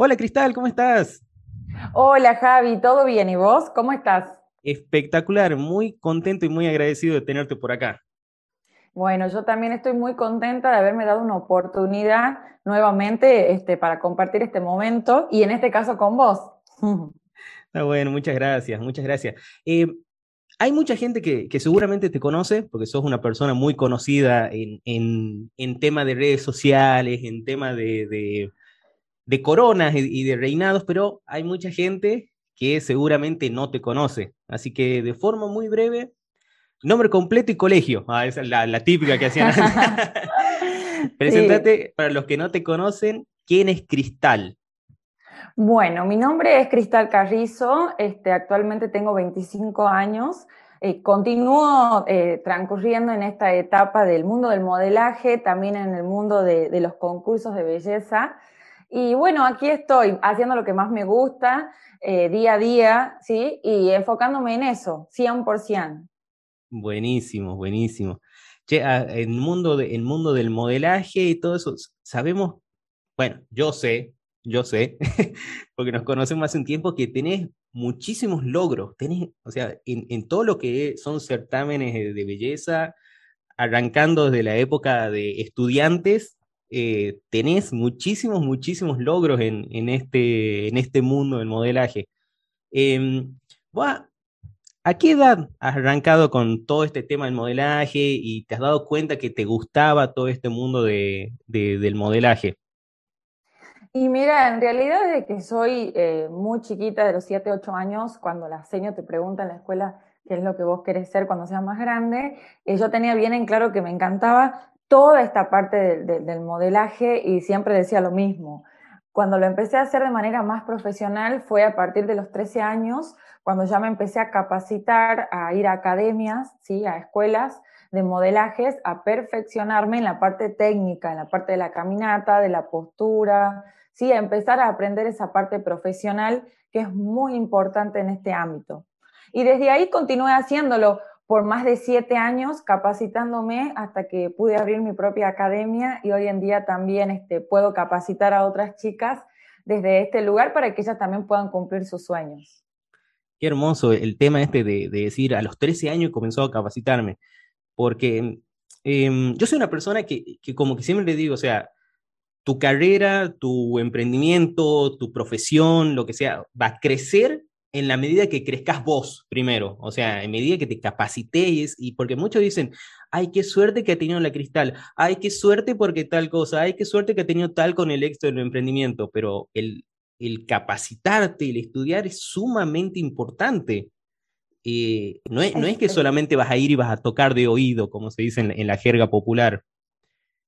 Hola Cristal, ¿cómo estás? Hola Javi, ¿todo bien? ¿Y vos? ¿Cómo estás? Espectacular, muy contento y muy agradecido de tenerte por acá. Bueno, yo también estoy muy contenta de haberme dado una oportunidad nuevamente este, para compartir este momento y en este caso con vos. Está bueno, muchas gracias, muchas gracias. Eh, hay mucha gente que, seguramente te conoce, porque sos una persona muy conocida en, en, tema de redes sociales, en tema de, de, coronas y de reinados, pero hay mucha gente que seguramente no te conoce. Así que de forma muy breve, nombre completo y colegio. Ah, esa es la, típica que hacían. Preséntate, para los que no te conocen, ¿quién es Cristal? Bueno, mi nombre es Cristal Carrizo, este, actualmente tengo 25 años. Eh, continúo eh, transcurriendo en esta etapa del mundo del modelaje, también en el mundo de, de los concursos de belleza. Y bueno, aquí estoy haciendo lo que más me gusta, eh, día a día, ¿sí? Y enfocándome en eso, 100%. Buenísimo, buenísimo. Che, ah, el mundo, de, el mundo del modelaje y todo eso, sabemos, bueno, yo sé, yo sé, porque nos conocemos hace un tiempo, que tenés muchísimos logros, tenés, o sea, en, en todo lo que son certámenes de belleza, arrancando desde la época de estudiantes eh, tenés muchísimos, muchísimos logros en, este, en este mundo del modelaje. Eh, ¿A qué edad has arrancado con todo este tema del modelaje y te has dado cuenta que te gustaba todo este mundo de, del modelaje? Y mira, en realidad desde que soy eh, muy chiquita, de los 7, 8 años, cuando la seño te pregunta en la escuela qué es lo que vos querés ser cuando seas más grande, eh, yo tenía bien en claro que me encantaba toda esta parte del modelaje y siempre decía lo mismo. Cuando lo empecé a hacer de manera más profesional fue a partir de los 13 años, cuando ya me empecé a capacitar, a ir a academias, ¿sí? a escuelas de modelajes, a perfeccionarme en la parte técnica, en la parte de la caminata, de la postura, ¿sí? a empezar a aprender esa parte profesional que es muy importante en este ámbito. Y desde ahí continué haciéndolo por más de siete años capacitándome hasta que pude abrir mi propia academia y hoy en día también este, puedo capacitar a otras chicas desde este lugar para que ellas también puedan cumplir sus sueños. Qué hermoso el tema este de, decir, a los 13 años comenzó a capacitarme, porque em, yo soy una persona que, que como que siempre le digo, o sea, tu carrera, tu emprendimiento, tu profesión, lo que sea, va a crecer en la medida que crezcas vos primero, o sea, en medida que te capacites, y porque muchos dicen, ay, qué suerte que ha tenido la cristal, ay, qué suerte porque tal cosa, ay, qué suerte que ha tenido tal con el éxito del emprendimiento, pero el, el capacitarte, el estudiar es sumamente importante. Eh, no, es, no, es, que solamente vas a ir y vas a tocar de oído, como se dice en, la jerga popular.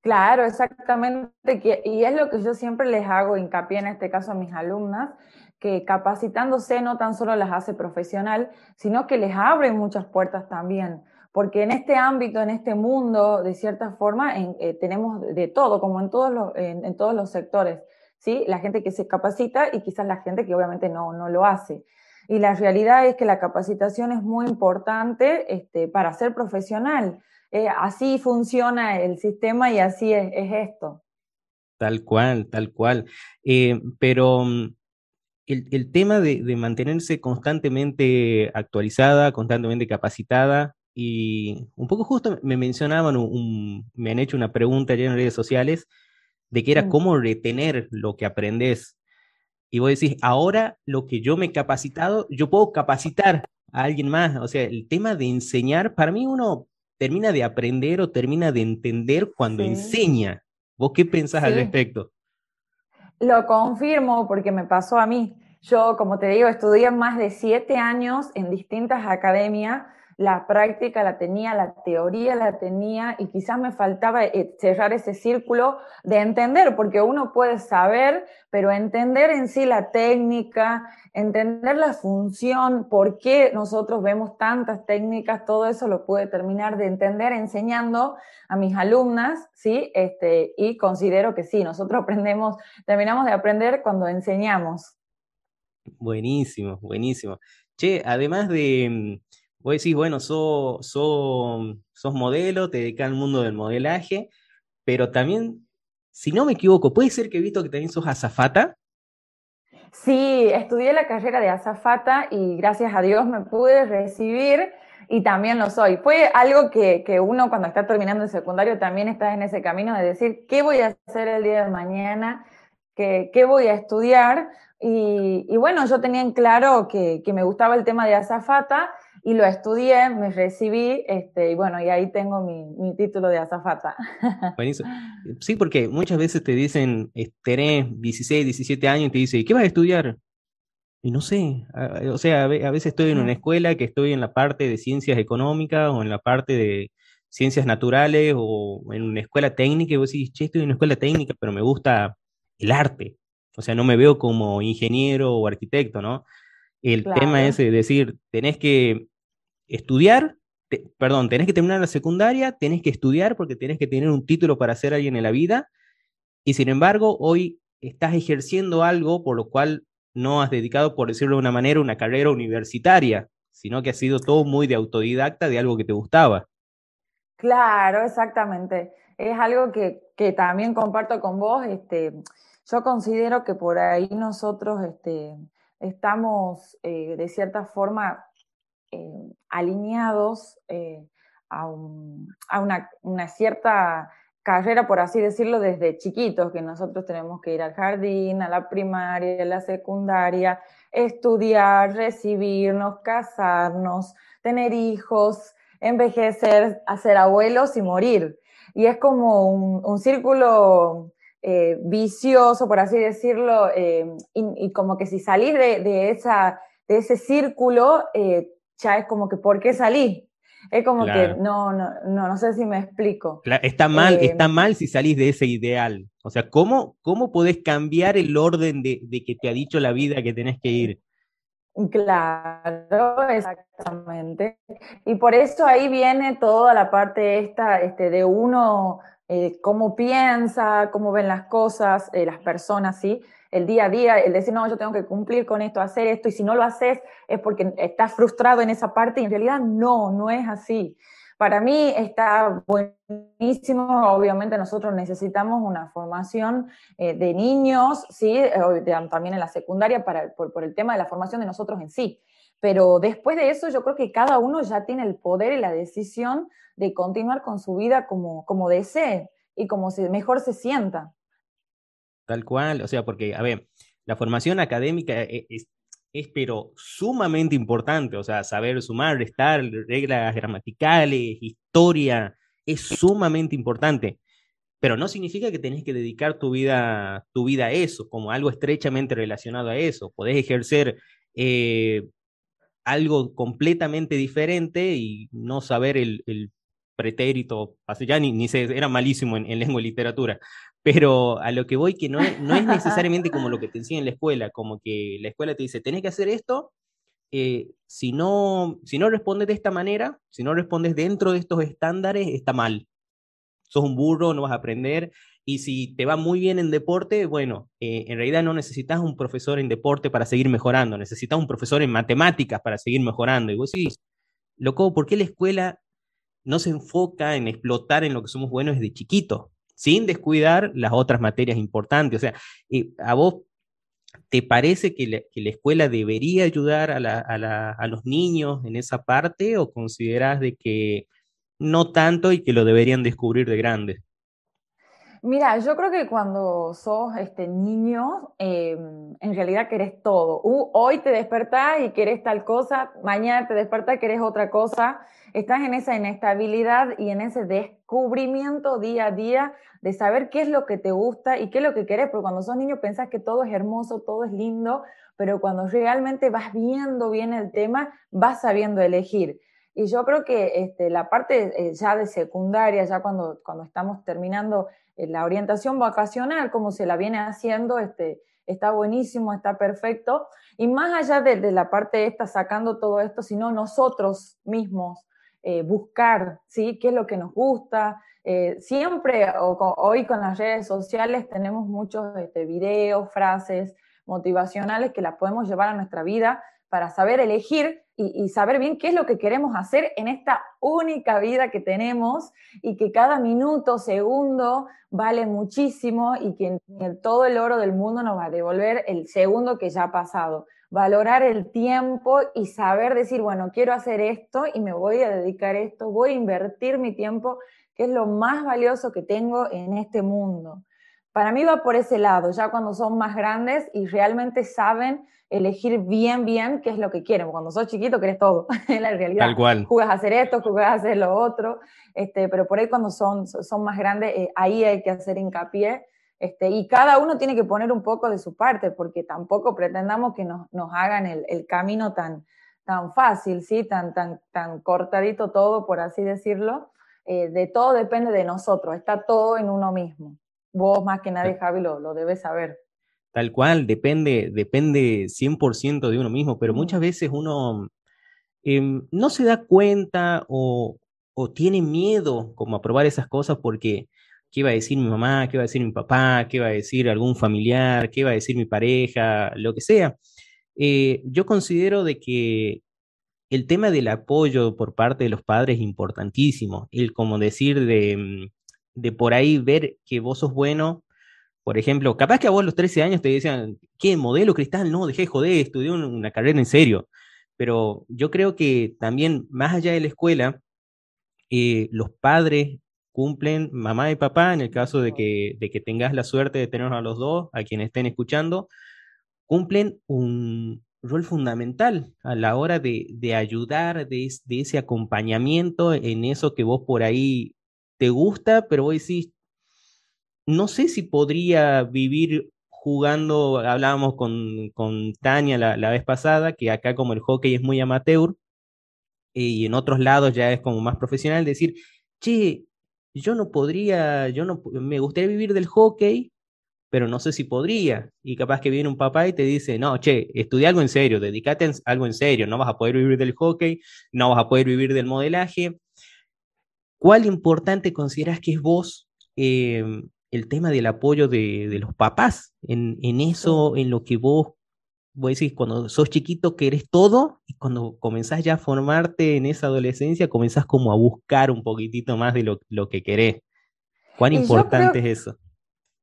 Claro, exactamente. Y es lo que yo siempre les hago hincapié en este caso a mis alumnas, que capacitándose no tan solo las hace profesional, sino que les abre muchas puertas también. Porque en este ámbito, en este mundo, de cierta forma, eh, tenemos de todo, como en todos, los, en, todos los sectores. ¿sí? La gente que se capacita y quizás la gente que obviamente no, no lo hace. Y la realidad es que la capacitación es muy importante este, para ser profesional. Eh, así funciona el sistema y así es, esto. Tal cual, tal cual. Eh, pero mm, el, tema de, mantenerse constantemente actualizada, constantemente capacitada, y un poco justo me mencionaban, me han hecho una pregunta ya en redes sociales de que era mm. cómo retener lo que aprendes. Y vos decís, ahora lo que yo me he capacitado, yo puedo capacitar a alguien más. O sea, el tema de enseñar, para mí uno termina de aprender o termina de entender cuando enseña. ¿Vos qué pensás al respecto? Lo confirmo porque me pasó a mí. Yo, como te digo, estudié más de siete años en distintas academias. La práctica la tenía, la teoría la tenía y quizás me faltaba eh, cerrar ese círculo de entender, porque uno puede saber, pero entender en sí la técnica, entender la función, por qué nosotros vemos tantas técnicas, todo eso lo pude terminar de entender enseñando a mis alumnas, ¿sí? Este, y considero que sí, nosotros aprendemos, terminamos de aprender cuando enseñamos. Buenísimo, buenísimo. Che, además de, mm, vos decís, bueno, sos, sos, sos modelo, te dedicas al mundo del modelaje, pero también, si no me equivoco, puede ser que he visto que también sos azafata. Sí, estudié la carrera de azafata y gracias a Dios me pude recibir y también lo soy. Fue algo que, que, uno cuando está terminando el secundario también está en ese camino de decir, ¿qué voy a hacer el día de mañana? ¿Qué, qué voy a estudiar? Y, y, bueno, yo tenía en claro que, que me gustaba el tema de azafata y lo estudié, me recibí, este, y bueno, y ahí tengo mi, mi título de azafata. Sí, porque muchas veces te dicen, tenés 16, 17 años y te dicen, ¿qué vas a estudiar? Y no sé, o sea, a veces estoy en una escuela que estoy en la parte de ciencias económicas o en la parte de ciencias naturales o en una escuela técnica y vos decís, che, estoy en una escuela técnica, pero me gusta el arte. O sea, no me veo como ingeniero o arquitecto, ¿no? El tema es decir, tenés que estudiar, perdón, tenés que terminar la secundaria, tenés que estudiar porque tenés que tener un título para ser alguien en la vida, y sin embargo, hoy estás ejerciendo algo por lo cual no has dedicado, por decirlo de una manera, una carrera universitaria, sino que ha sido todo muy de autodidacta de algo que te gustaba. Claro, exactamente. Es algo que, que también comparto con vos. Este, yo considero que por ahí nosotros este, estamos eh, de cierta forma eh, alineados eh, a, una, cierta carrera, por así decirlo, desde chiquitos, que nosotros tenemos que ir al jardín, a la primaria, a la secundaria, estudiar, recibirnos, casarnos, tener hijos, envejecer, hacer abuelos y morir. Y es como un círculo eh, vicioso, por así decirlo, eh, y, y, como que si salís de, de, esa, de ese círculo, eh, ya es como que, ¿por qué salí? Es como que no, no, no, no sé si me explico. está mal, está mal si salís de ese ideal. O sea, ¿cómo, cómo podés cambiar el orden de, de que te ha dicho la vida que tenés que ir? Claro, exactamente. Y por eso ahí viene toda la parte esta este, de uno, eh, cómo piensa, cómo ven las cosas, eh, las personas, ¿sí? el día a día, el decir, no, yo tengo que cumplir con esto, hacer esto, y si no lo haces es porque estás frustrado en esa parte, y en realidad no, no es así. Para mí está buenísimo, obviamente nosotros necesitamos una formación eh, de niños, ¿sí? También en la secundaria para, por, por el tema de la formación de nosotros en sí. Pero después de eso yo creo que cada uno ya tiene el poder y la decisión de continuar con su vida como, como desee y como se, mejor se sienta. Tal cual, o sea, porque, a ver, la formación académica e, es, es, pero sumamente importante, o sea, saber sumar, restar, reglas gramaticales, historia, es sumamente importante, pero no significa que tenés que dedicar tu vida, tu vida a eso, como algo estrechamente relacionado a eso. Podés ejercer eh, algo completamente diferente y no saber el, el pretérito, así ya ni, ni sé, era malísimo en, en lengua y literatura, pero a lo que voy que no es, no es necesariamente como lo que te enseña en la escuela, como que la escuela te dice, tenés que hacer esto, eh, si, no, si no respondes de esta manera, si no respondes dentro de estos estándares, está mal. Sos un burro, no vas a aprender. Y si te va muy bien en deporte, bueno, eh, en realidad no necesitas un profesor en deporte para seguir mejorando, necesitas un profesor en matemáticas para seguir mejorando. Y vos sí, loco, ¿por qué la escuela no se enfoca en explotar en lo que somos buenos desde chiquito? sin descuidar las otras materias importantes. O sea, eh, ¿a vos te parece que la, escuela debería ayudar a, a, los niños en esa parte o consideras de que no tanto y que lo deberían descubrir de grandes? Mira, yo creo que cuando sos este niño, eh, en realidad querés todo. Uh, hoy te despertás y querés tal cosa, mañana te despertás y querés otra cosa. Estás en esa inestabilidad y en ese descubrimiento día a día de saber qué es lo que te gusta y qué es lo que querés, porque cuando sos niño pensás que todo es hermoso, todo es lindo, pero cuando realmente vas viendo bien el tema, vas sabiendo elegir. Y yo creo que este, la parte eh, ya de secundaria, ya cuando, cuando estamos terminando eh, la orientación vacacional, como se la viene haciendo, este, está buenísimo, está perfecto. Y más allá de, la parte esta, sacando todo esto, sino nosotros mismos eh, buscar, ¿sí? ¿Qué es lo que nos gusta? Siempre, o, hoy con las redes sociales, tenemos muchos este, videos, frases motivacionales que las podemos llevar a nuestra vida para saber elegir y, saber bien qué es lo que queremos hacer en esta única vida que tenemos y que cada minuto, segundo vale muchísimo y que todo el oro del mundo nos va a devolver el segundo que ya ha pasado. Valorar el tiempo y saber decir, bueno, quiero hacer esto y me voy a dedicar a esto, voy a invertir mi tiempo, que es lo más valioso que tengo en este mundo. Para mí va por ese lado, ya cuando son más grandes y realmente saben elegir bien, bien qué es lo que quieren. Cuando sos chiquito querés todo, en la realidad. Tal cual. Jugas a hacer esto, jugas a hacer lo otro, este, pero por ahí cuando son, son más grandes, eh, ahí hay que hacer hincapié. Este, y cada uno tiene que poner un poco de su parte, porque tampoco pretendamos que nos, nos hagan el, el, camino tan, tan fácil, ¿sí? tan, tan, tan cortadito todo, por así decirlo. Eh, de todo depende de nosotros, está todo en uno mismo. Vos más que nadie, Javi, lo, lo debes saber. Tal cual, depende, depende 100% de uno mismo, pero muchas veces uno em, no se da cuenta o, tiene miedo como a probar esas cosas porque qué iba a decir mi mamá, qué iba a decir mi papá, qué iba a decir algún familiar, qué iba a decir mi pareja, lo que sea. Eh, yo considero de que el tema del apoyo por parte de los padres es importantísimo, el como decir de, mm, de por ahí ver que vos sos bueno por ejemplo, capaz que a vos a los 13 años te decían, ¿qué modelo cristal? No, dejé de joder, estudié una carrera en serio. Pero yo creo que también, más allá de la escuela, eh, los padres cumplen, mamá y papá, en el caso de que, de que tengas la suerte de tenerlos a los dos, a quienes estén escuchando, cumplen un rol fundamental a la hora de, de ayudar, de, de, ese acompañamiento en eso que vos por ahí te gusta, pero vos decís, no sé si podría vivir jugando, hablábamos con, con Tania la, vez pasada, que acá como el hockey es muy amateur y en otros lados ya es como más profesional, decir, che, yo no podría, yo no, me gustaría vivir del hockey, pero no sé si podría. Y capaz que viene un papá y te dice, no, che, estudia algo en serio, dedícate a algo en serio, no vas a poder vivir del hockey, no vas a poder vivir del modelaje. ¿Cuál importante consideras que es vos eh, el tema del apoyo de, los papás en, eso, en lo que vos, vos decís, cuando sos chiquito que eres todo y cuando comenzás ya a formarte en esa adolescencia, comenzás como a buscar un poquitito más de lo, que querés. ¿Cuán importante es eso?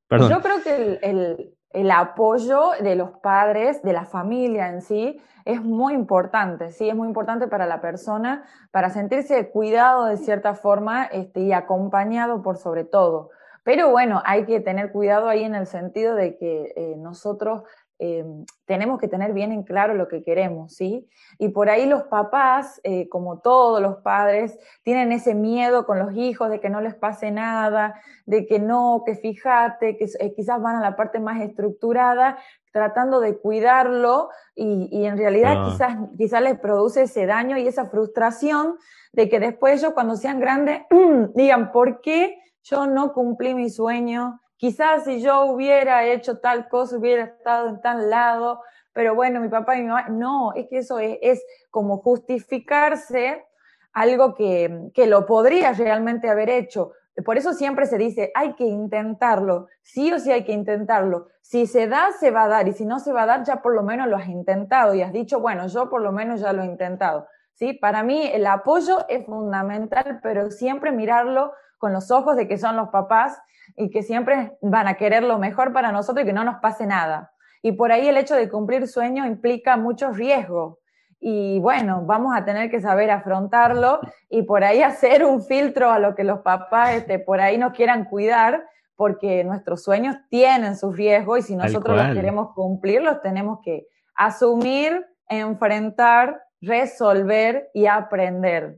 Perdón. Yo creo que el, el, apoyo de los padres, de la familia en sí, es muy importante, sí, es muy importante para la persona, para sentirse cuidado de cierta forma este, y acompañado por sobre todo. Pero bueno, hay que tener cuidado ahí en el sentido de que eh, nosotros eh, tenemos que tener bien en claro lo que queremos, ¿sí? Y por ahí los papás, eh, como todos los padres, tienen ese miedo con los hijos de que no les pase nada, de que no, que fíjate, que quizás van a la parte más estructurada, tratando de cuidarlo y, en realidad ah. quizás, quizás les produce ese daño y esa frustración de que después ellos cuando sean grandes digan, ¿por qué? yo no cumplí mi sueño, quizás si yo hubiera hecho tal cosa, hubiera estado en tal lado, pero bueno, mi papá y mi mamá, no, es que eso es, como justificarse algo que, que lo podría realmente haber hecho. Por eso siempre se dice, hay que intentarlo, sí o sí hay que intentarlo. Si se da, se va a dar, y si no se va a dar, ya por lo menos lo has intentado y has dicho, bueno, yo por lo menos ya lo he intentado. ¿Sí? Para mí el apoyo es fundamental, pero siempre mirarlo con los ojos de que son los papás y que siempre van a querer lo mejor para nosotros y que no nos pase nada. Y por ahí el hecho de cumplir sueños implica mucho riesgo. Y bueno, vamos a tener que saber afrontarlo y por ahí hacer un filtro a lo que los papás este, por ahí nos quieran cuidar, porque nuestros sueños tienen su riesgo y si nosotros los queremos cumplir, los tenemos que asumir, enfrentar, resolver y aprender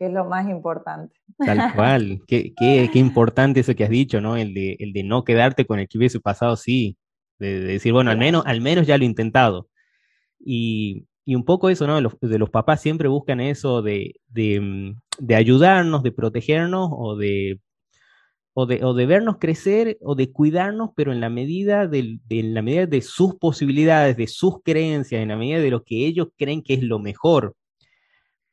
que es lo más importante. Tal cual, qué, qué, qué, importante eso que has dicho, ¿no? El de, el de no quedarte con el que hubiese pasado, sí, de, decir, bueno, al menos, al menos ya lo he intentado. Y, y un poco eso, ¿no? de los papás siempre buscan eso de, de, mm, de ayudarnos, de protegernos o de, o de, o de, vernos crecer o de cuidarnos, pero en la, medida de, en la medida de sus posibilidades, de sus creencias, en la medida de lo que ellos creen que es lo mejor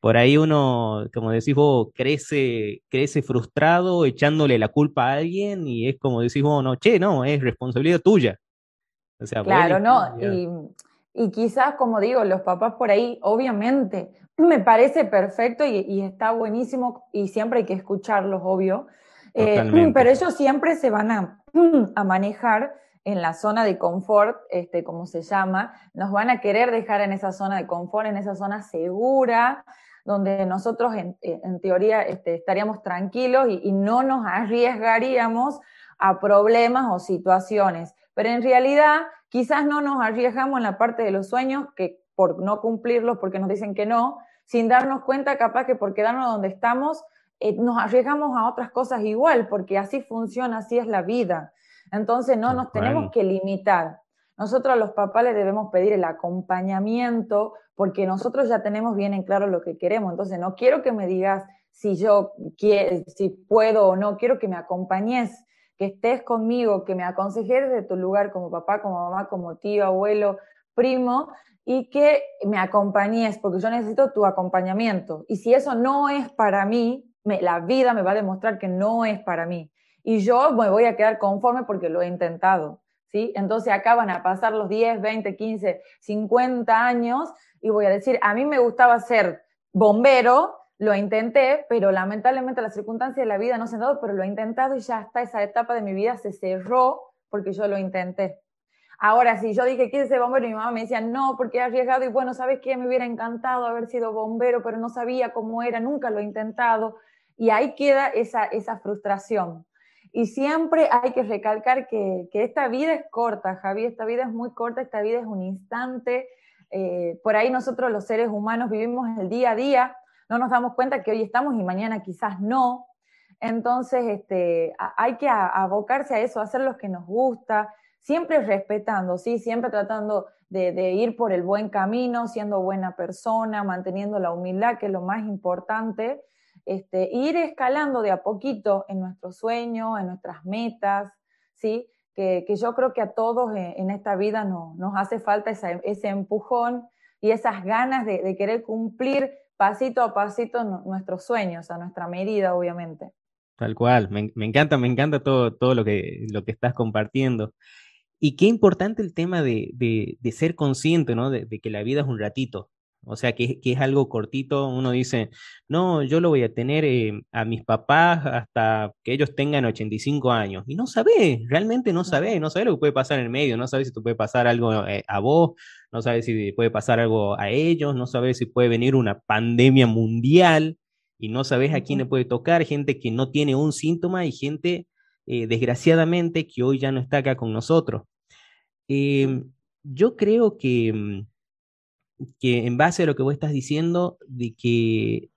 por ahí uno, como decís vos, crece, crece frustrado echándole la culpa a alguien y es como decís vos, no, che, no, es responsabilidad tuya. O sea, claro, no, y Y quizás, como digo, los papás por ahí, obviamente, me parece perfecto y, está buenísimo y siempre hay que escucharlos, obvio. Eh, pero ellos siempre se van a, a, manejar en la zona de confort, este, como se llama, nos van a querer dejar en esa zona de confort, en esa zona segura, donde nosotros en, eh, teoría este, estaríamos tranquilos y, no nos arriesgaríamos a problemas o situaciones. Pero en realidad quizás no nos arriesgamos en la parte de los sueños, que por no cumplirlos, porque nos dicen que no, sin darnos cuenta capaz que por quedarnos donde estamos, eh, nos arriesgamos a otras cosas igual, porque así funciona, así es la vida. Entonces no nos tenemos que limitar. Nosotros a los papás les debemos pedir el acompañamiento porque nosotros ya tenemos bien en claro lo que queremos. Entonces no quiero que me digas si yo si puedo o no, quiero que me acompañes, que estés conmigo, que me aconsejes de tu lugar como papá, como mamá, como tío, abuelo, primo, y que me acompañes, porque yo necesito tu acompañamiento. Y si eso no es para mí, la vida me va a demostrar que no es para mí y yo me voy a quedar conforme porque lo he intentado. ¿Sí? Entonces acá van a pasar los 10, 20, 15, 50 años y voy a decir, a mí me gustaba ser bombero, lo intenté, pero lamentablemente las circunstancias de la vida no se han dado, pero lo he intentado y ya hasta esa etapa de mi vida se cerró porque yo lo intenté. Ahora, si yo dije, quiero ser bombero, mi mamá me decía, no, porque he arriesgado, y bueno, ¿sabes qué? Me hubiera encantado haber sido bombero, pero no sabía cómo era, nunca lo he intentado. Y ahí queda esa, esa frustración. Y siempre hay que recalcar que, esta vida es corta, Javi, esta vida es muy corta, esta vida es un instante. Eh, por ahí nosotros los seres humanos vivimos el día a día, no nos damos cuenta que hoy estamos y mañana quizás no. Entonces, este, hay que abocarse a eso, hacer lo que nos gusta, siempre respetando, ¿sí? Siempre tratando de, de, ir por el buen camino, siendo buena persona, manteniendo la humildad, que es lo más importante, este, ir escalando de a poquito en nuestros sueños, en nuestras metas, ¿sí? Que, yo creo que a todos en, esta vida no, nos hace falta ese empujón y esas ganas de, querer cumplir pasito a pasito nuestros sueños, a nuestra medida, obviamente. Tal cual, me, encanta, me encanta todo, todo lo, que, lo que estás compartiendo. Y qué importante el tema de, de, ser consciente, ¿no? De, de, que la vida es un ratito, o sea, que, es algo cortito. Uno dice, no, yo lo voy a tener eh, a mis papás hasta que ellos tengan 85 años. Y no sabe, realmente no sabe, no sabe lo que puede pasar en el medio, no sabe si te puede pasar algo eh, a vos, no sabe si puede pasar algo a ellos, no sabe si puede venir una pandemia mundial y no sabes a quién le puede tocar, gente que no tiene un síntoma y gente, eh, desgraciadamente, que hoy ya no está acá con nosotros. Em, yo creo que mm, que en base a lo que vos estás diciendo, de que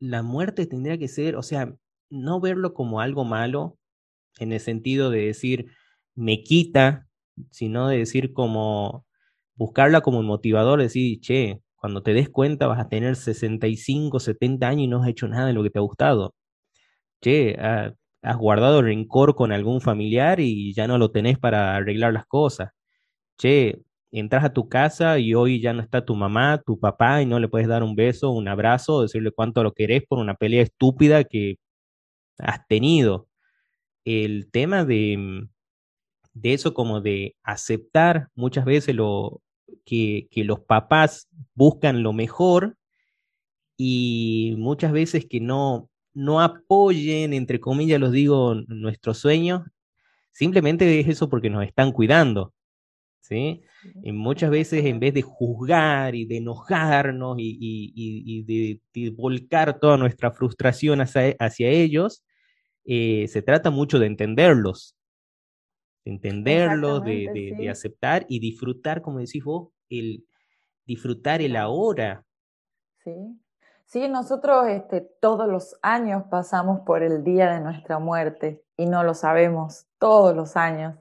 la muerte tendría que ser, o sea, no verlo como algo malo, en el sentido de decir, me quita, sino de decir como, buscarla como un motivador, decir, che, cuando te des cuenta vas a tener 65, 70 años y no has hecho nada de lo que te ha gustado. Che, has guardado rencor con algún familiar y ya no lo tenés para arreglar las cosas. Che, entras a tu casa y hoy ya no está tu mamá, tu papá y no le puedes dar un beso, un abrazo, decirle cuánto lo querés por una pelea estúpida que has tenido. El tema de, de eso como de aceptar muchas veces lo, que, que los papás buscan lo mejor y muchas veces que no, no apoyen, entre comillas los digo, nuestros sueños, simplemente es eso porque nos están cuidando. ¿Sí? Y muchas veces en vez de juzgar y de enojarnos y, de, volcar toda nuestra frustración hacia, ellos, eh, se trata mucho de entenderlos, de entenderlos, de, aceptar y disfrutar, como decís vos, el disfrutar el ahora. Sí. Sí, nosotros este, todos los años pasamos por el día de nuestra muerte y no lo sabemos, todos los años.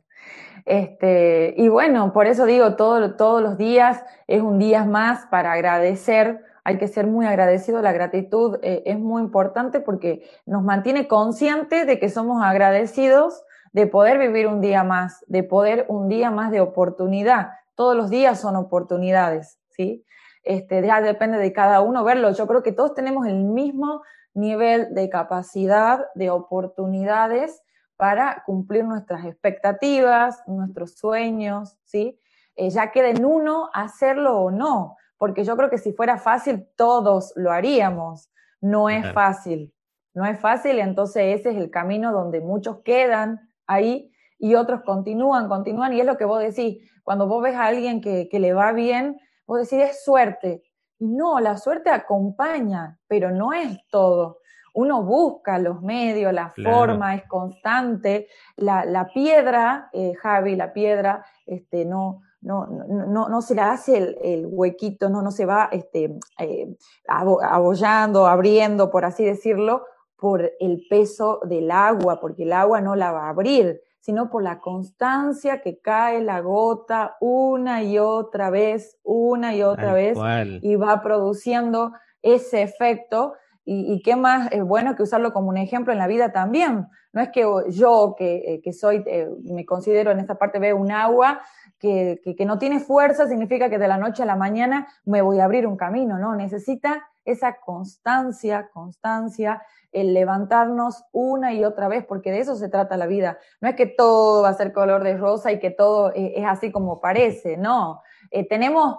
Este, y bueno, por eso digo, todo, todos los días es un día más para agradecer. Hay que ser muy agradecido. La gratitud eh, es muy importante porque nos mantiene conscientes de que somos agradecidos de poder vivir un día más, de poder un día más de oportunidad. Todos los días son oportunidades, ¿sí? Este, ya depende de cada uno verlo. Yo creo que todos tenemos el mismo nivel de capacidad, de oportunidades para cumplir nuestras expectativas, nuestros sueños, ¿sí? eh, ya queda en uno hacerlo o no, porque yo creo que si fuera fácil todos lo haríamos. No es fácil, no es fácil, entonces ese es el camino donde muchos quedan ahí y otros continúan, continúan, y es lo que vos decís, cuando vos ves a alguien que, que le va bien, vos decís, es suerte. No, la suerte acompaña, pero no es todo uno busca los medios, la forma, es constante. La, piedra, eh, Javi, la piedra, este, no, no, no, no, se le hace el, huequito, no, no se va este, eh, abollando, abriendo, por así decirlo, por el peso del agua, porque el agua no la va a abrir, sino por la constancia que cae la gota una y otra vez, una y otra vez, y va produciendo ese efecto y, qué más es bueno que usarlo como un ejemplo en la vida también. No es que yo, que, eh, soy, eh, me considero en esta parte, veo un agua que, que, no tiene fuerza, significa que de la noche a la mañana me voy a abrir un camino, ¿no? Necesita esa constancia, constancia, el levantarnos una y otra vez, porque de eso se trata la vida. No es que todo va a ser color de rosa y que todo eh, es así como parece, no. tenemos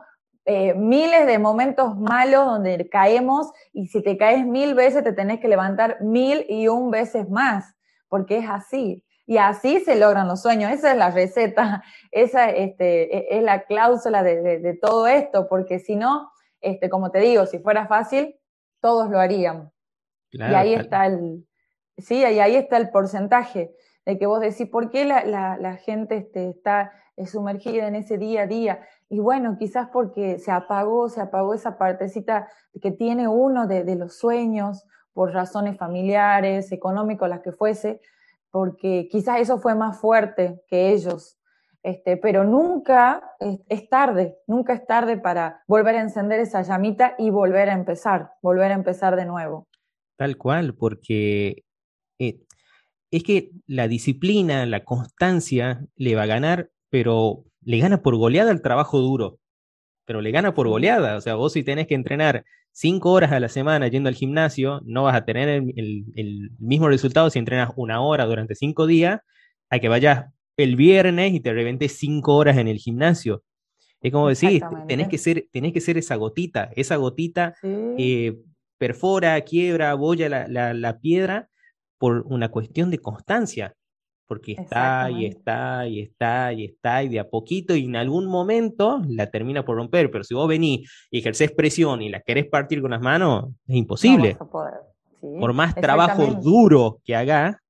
eh, miles de momentos malos donde caemos y si te caes mil veces te tenés que levantar mil y un veces más, porque es así. Y así se logran los sueños. Esa es la receta, esa este, e, es la cláusula de, todo esto, porque si no, este, como te digo, si fuera fácil, todos lo harían. y ahí está el, sí, y ahí está el porcentaje de que vos decís, ¿por qué la, la, gente este, está sumergida en ese día a día? Y bueno, quizás porque se apagó, se apagó esa partecita que tiene uno de, los sueños por razones familiares, económicas, las que fuese, porque quizás eso fue más fuerte que ellos. Este, pero nunca es, tarde, nunca es tarde para volver a encender esa llamita y volver a empezar, volver a empezar de nuevo. Tal cual, porque eh, es que la disciplina, la constancia le va a ganar, pero le gana por goleada el trabajo duro, pero le gana por goleada. O sea, vos si tenés que entrenar cinco horas a la semana yendo al gimnasio, no vas a tener el, mismo resultado si entrenas una hora durante cinco días, a que vayas el viernes y te reventes cinco horas en el gimnasio. Es como decir, tenés que ser, tenés que ser esa gotita, esa gotita eh, perfora, quiebra, la, la piedra por una cuestión de constancia porque está y está y está y está y de a poquito y en algún momento la termina por romper, pero si vos venís y ejerces presión y la querés partir con las manos, es imposible. por más trabajo duro que haga,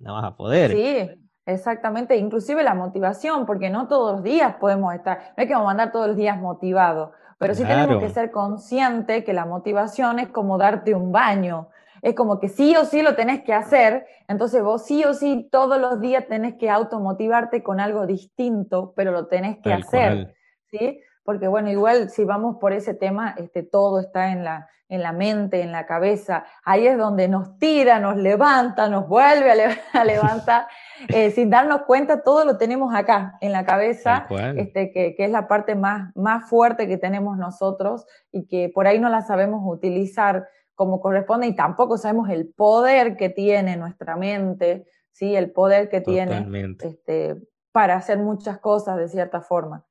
no vas a poder. Sí, exactamente, inclusive la motivación, porque no todos los días podemos estar, no es que vamos a andar todos los días motivados, pero sí tenemos que ser conscientes que la motivación es como darte un baño es como que sí o sí lo tenés que hacer, entonces vos sí o sí todos los días tenés que automotivarte con algo distinto, pero lo tenés que hacer, ¿sí? Porque bueno, igual si vamos por ese tema, este, todo está en la, en la mente, en la cabeza, ahí es donde nos tira, nos levanta, nos vuelve a, levantar, eh, sin darnos cuenta, todo lo tenemos acá, en la cabeza, este, que, que, es la parte más, más fuerte que tenemos nosotros y que por ahí no la sabemos utilizar como corresponde y tampoco sabemos el poder que tiene nuestra mente, ¿sí? el poder que tiene este, para hacer muchas cosas de cierta forma.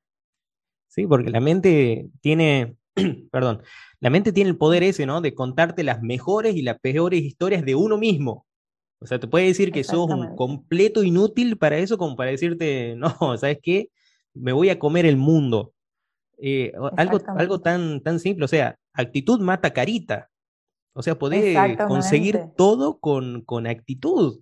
Sí, porque la mente tiene, perdón, la mente tiene el poder ese, ¿no? De contarte las mejores y las peores historias de uno mismo. O sea, te puede decir que sos un completo inútil para eso, como para decirte, no, ¿sabes qué? Me voy a comer el mundo. Eh, algo, algo tan, tan simple, o sea, actitud mata carita. O sea, podés conseguir todo con, con, actitud.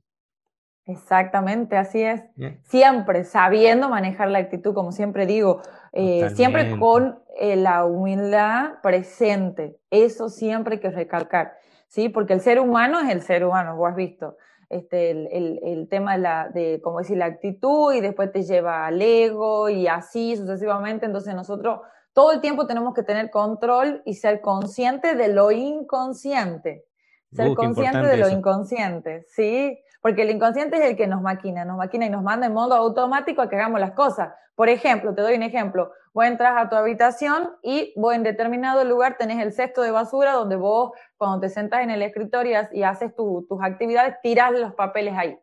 Exactamente, así es. Siempre sabiendo manejar la actitud, como siempre digo, eh, siempre con eh, la humildad presente. Eso siempre hay que recalcar, ¿sí? Porque el ser humano es el ser humano, vos has visto. Este, el, el, el tema de, la, de, como decir, la actitud y después te lleva al ego y así sucesivamente. Entonces nosotros todo el tiempo tenemos que tener control y ser consciente de lo inconsciente. Ser uh, consciente de lo inconsciente, ¿sí? Porque el inconsciente es el que nos maquina, nos maquina y nos manda en modo automático a que hagamos las cosas. Por ejemplo, te doy un ejemplo. Vos entras a tu habitación y vos en determinado lugar tenés el cesto de basura donde vos, cuando te sentas en el escritorio y haces tus actividades, tirás los papeles ahí.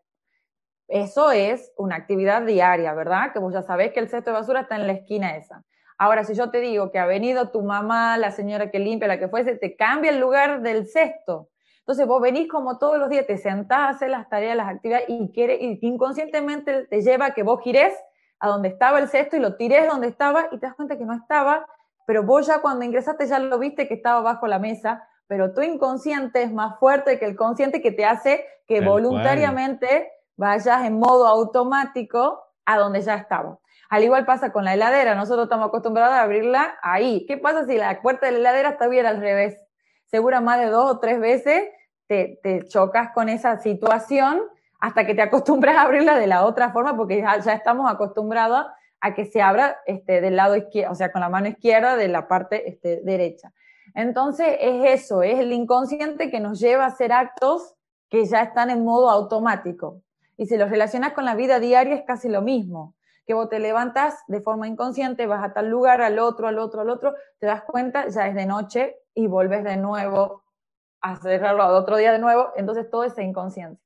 Eso es una actividad diaria, ¿verdad? Que vos ya sabés que el cesto de basura está en la esquina esa. Ahora, si yo te digo que ha venido tu mamá, la señora que limpia, la que fuese, te cambia el lugar del cesto. Entonces vos venís como todos los días, te sentás a hacer las tareas, las actividades y, quiere, y inconscientemente te lleva a que vos gires a donde estaba el cesto y lo tires donde estaba y te das cuenta que no estaba, pero vos ya cuando ingresaste ya lo viste que estaba bajo la mesa, pero tu inconsciente es más fuerte que el consciente que te hace que voluntariamente vayas en modo automático a donde ya estaba. Al igual pasa con la heladera, nosotros estamos acostumbrados a abrirla ahí. ¿Qué pasa si la puerta de la heladera está bien al revés? Seguro más de dos o tres veces te, chocas con esa situación hasta que te acostumbras a abrirla de la otra forma, porque ya, estamos acostumbrados a que se abra este, del lado izquierdo, o sea, con la mano izquierda de la parte este, derecha. Entonces es eso, es el inconsciente que nos lleva a hacer actos que ya están en modo automático. Y si los relacionas con la vida diaria es casi lo mismo, que vos te levantas de forma inconsciente, vas a tal lugar, al otro, al otro, al otro, te das cuenta, ya es de noche y vuelves de nuevo a cerrarlo a otro día de nuevo, entonces todo es inconsciente.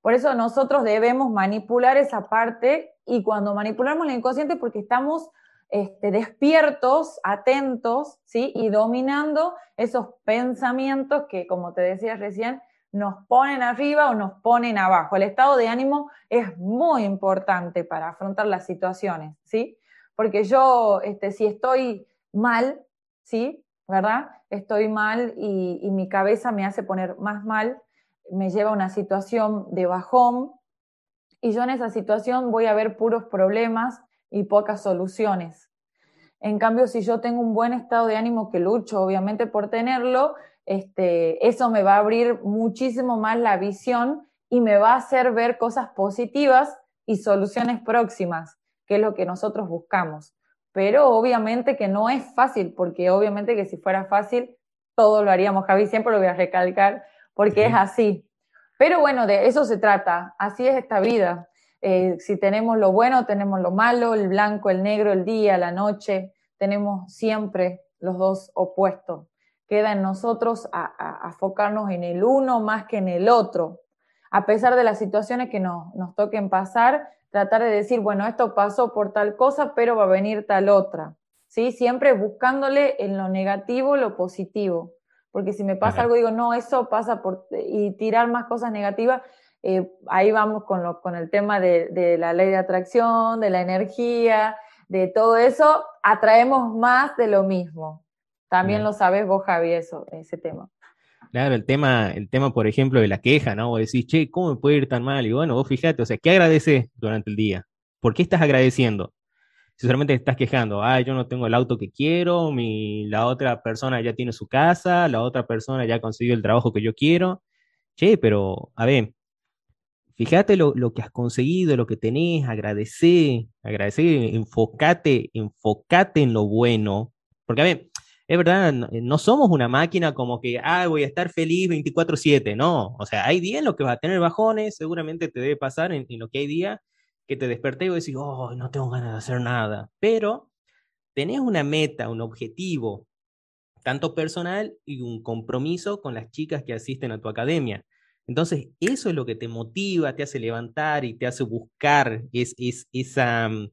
Por eso nosotros debemos manipular esa parte y cuando manipulamos la inconsciente porque estamos este, despiertos, atentos, ¿sí? Y dominando esos pensamientos que, como te decía recién, nos ponen arriba o nos ponen abajo. El estado de ánimo es muy importante para afrontar las situaciones, ¿sí? Porque yo, este, si estoy mal, ¿sí? ¿Verdad? Estoy mal y, y mi cabeza me hace poner más mal, me lleva a una situación de bajón y yo en esa situación voy a ver puros problemas y pocas soluciones. En cambio, si yo tengo un buen estado de ánimo que lucho, obviamente, por tenerlo, este, eso me va a abrir muchísimo más la visión y me va a hacer ver cosas positivas y soluciones próximas, que es lo que nosotros buscamos. Pero obviamente que no es fácil, porque obviamente que si fuera fácil, todo lo haríamos, Javi, siempre lo voy a recalcar, porque es así. Pero bueno, de eso se trata, así es esta vida. Eh, si tenemos lo bueno, tenemos lo malo, el blanco, el negro, el día, la noche, tenemos siempre los dos opuestos queda en nosotros a, enfocarnos en el uno más que en el otro. A pesar de las situaciones que nos, nos toquen pasar, tratar de decir, bueno, esto pasó por tal cosa, pero va a venir tal otra. ¿Sí? Siempre buscándole en lo negativo lo positivo. Porque si me pasa algo, digo, no, eso pasa por. y tirar más cosas negativas, eh, ahí vamos con, lo, con el tema de, de la ley de atracción, de la energía, de todo eso, atraemos más de lo mismo. También lo sabes vos, Javi, eso, ese tema. Claro, el tema, el tema, por ejemplo, de la queja, ¿no? Vos decís, che, ¿cómo me puede ir tan mal? Y bueno, vos fíjate, o sea, ¿qué agradeces durante el día? ¿Por qué estás agradeciendo? Si solamente estás quejando, ah, yo no tengo el auto que quiero, mi, la otra persona ya tiene su casa, la otra persona ya consiguió el trabajo que yo quiero. Che, pero, a ver, fíjate lo, lo que has conseguido, lo que tenés, agradecé, agradecé, enfócate, enfócate en lo bueno. Porque, a ver, es verdad, eh, no, somos una máquina como que, ah, voy a estar feliz 24/7, no, o sea, hay días en los que vas a tener bajones, seguramente te debe pasar en, lo que hay días que te desperté y decís, oh, no tengo ganas de hacer nada, pero tenés una meta, un objetivo, tanto personal y un compromiso con las chicas que asisten a tu academia. Entonces, eso es lo que te motiva, te hace levantar y te hace buscar es, es, esa, mm,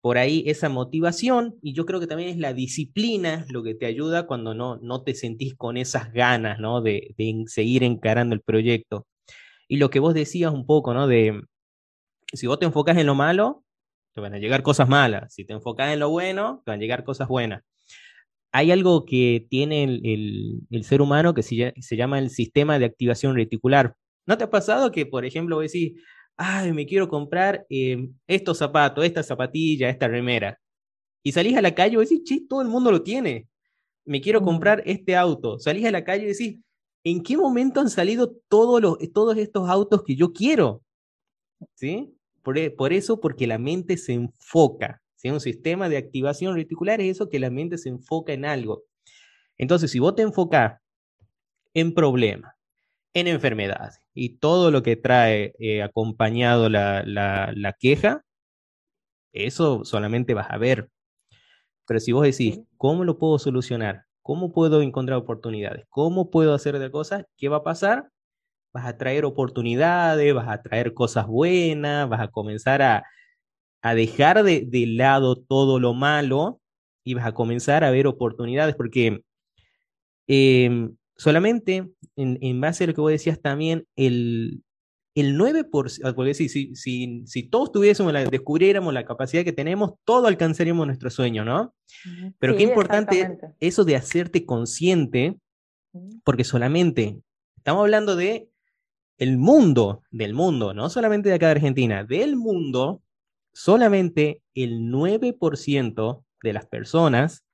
por ahí esa motivación y yo creo que también es la disciplina lo que te ayuda cuando no, no te sentís con esas ganas, ¿no? De, seguir encarando el proyecto. Y lo que vos decías un poco, ¿no? De si vos te enfocas en lo malo, te van a llegar cosas malas. Si te enfocas en lo bueno, te van a llegar cosas buenas. Hay algo que tiene el, el, ser humano que se, se, llama el sistema de activación reticular. ¿No te ha pasado que, por ejemplo, vos decís, ay, me quiero comprar eh, estos zapatos, esta zapatilla, esta remera. Y salís a la calle y decís, che, todo el mundo lo tiene. Me quiero comprar este auto. Salís a la calle y decís, ¿en qué momento han salido todos, los, todos estos autos que yo quiero? ¿Sí? Por, e, por eso, porque la mente se enfoca. ¿sí? Un sistema de activación reticular es eso que la mente se enfoca en algo. Entonces, si vos te enfocás en problemas, en enfermedades y todo lo que trae eh, acompañado la, la, queja, eso solamente vas a ver. Pero si vos decís, ¿cómo lo puedo solucionar? ¿Cómo puedo encontrar oportunidades? ¿Cómo puedo hacer de cosas? ¿Qué va a pasar? vas a traer oportunidades, vas a traer cosas buenas, vas a comenzar a, dejar de, lado todo lo malo y vas a comenzar a ver oportunidades, porque em, solamente en, base a lo que vos decías también, el, el 9%, ah, porque si, si, si, si todos tuviésemos, la, descubriéramos la capacidad que tenemos, todo alcanzaríamos nuestro sueño, ¿no? Pero qué importante eso de hacerte consciente, porque solamente estamos hablando de el mundo, del mundo, no solamente de acá de Argentina, del mundo, solamente el 9% de las personas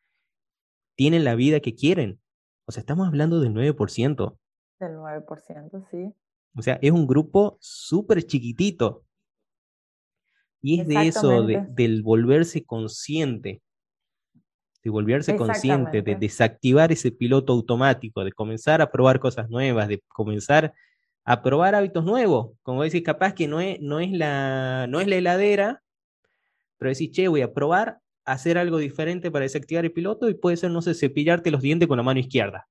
tienen la vida que quieren. O sea, estamos hablando del 9%. Del 9%, sí. O sea, es un grupo súper chiquitito. Y es de eso, del volverse consciente, de volverse consciente, de desactivar ese piloto automático, de comenzar a probar cosas nuevas, de comenzar a probar hábitos nuevos. Como decís, capaz que no es, no es, la, no es la heladera, pero decís, che, voy a probar hacer algo diferente para desactivar el piloto y puede ser, no sé, cepillarte los dientes con la mano izquierda.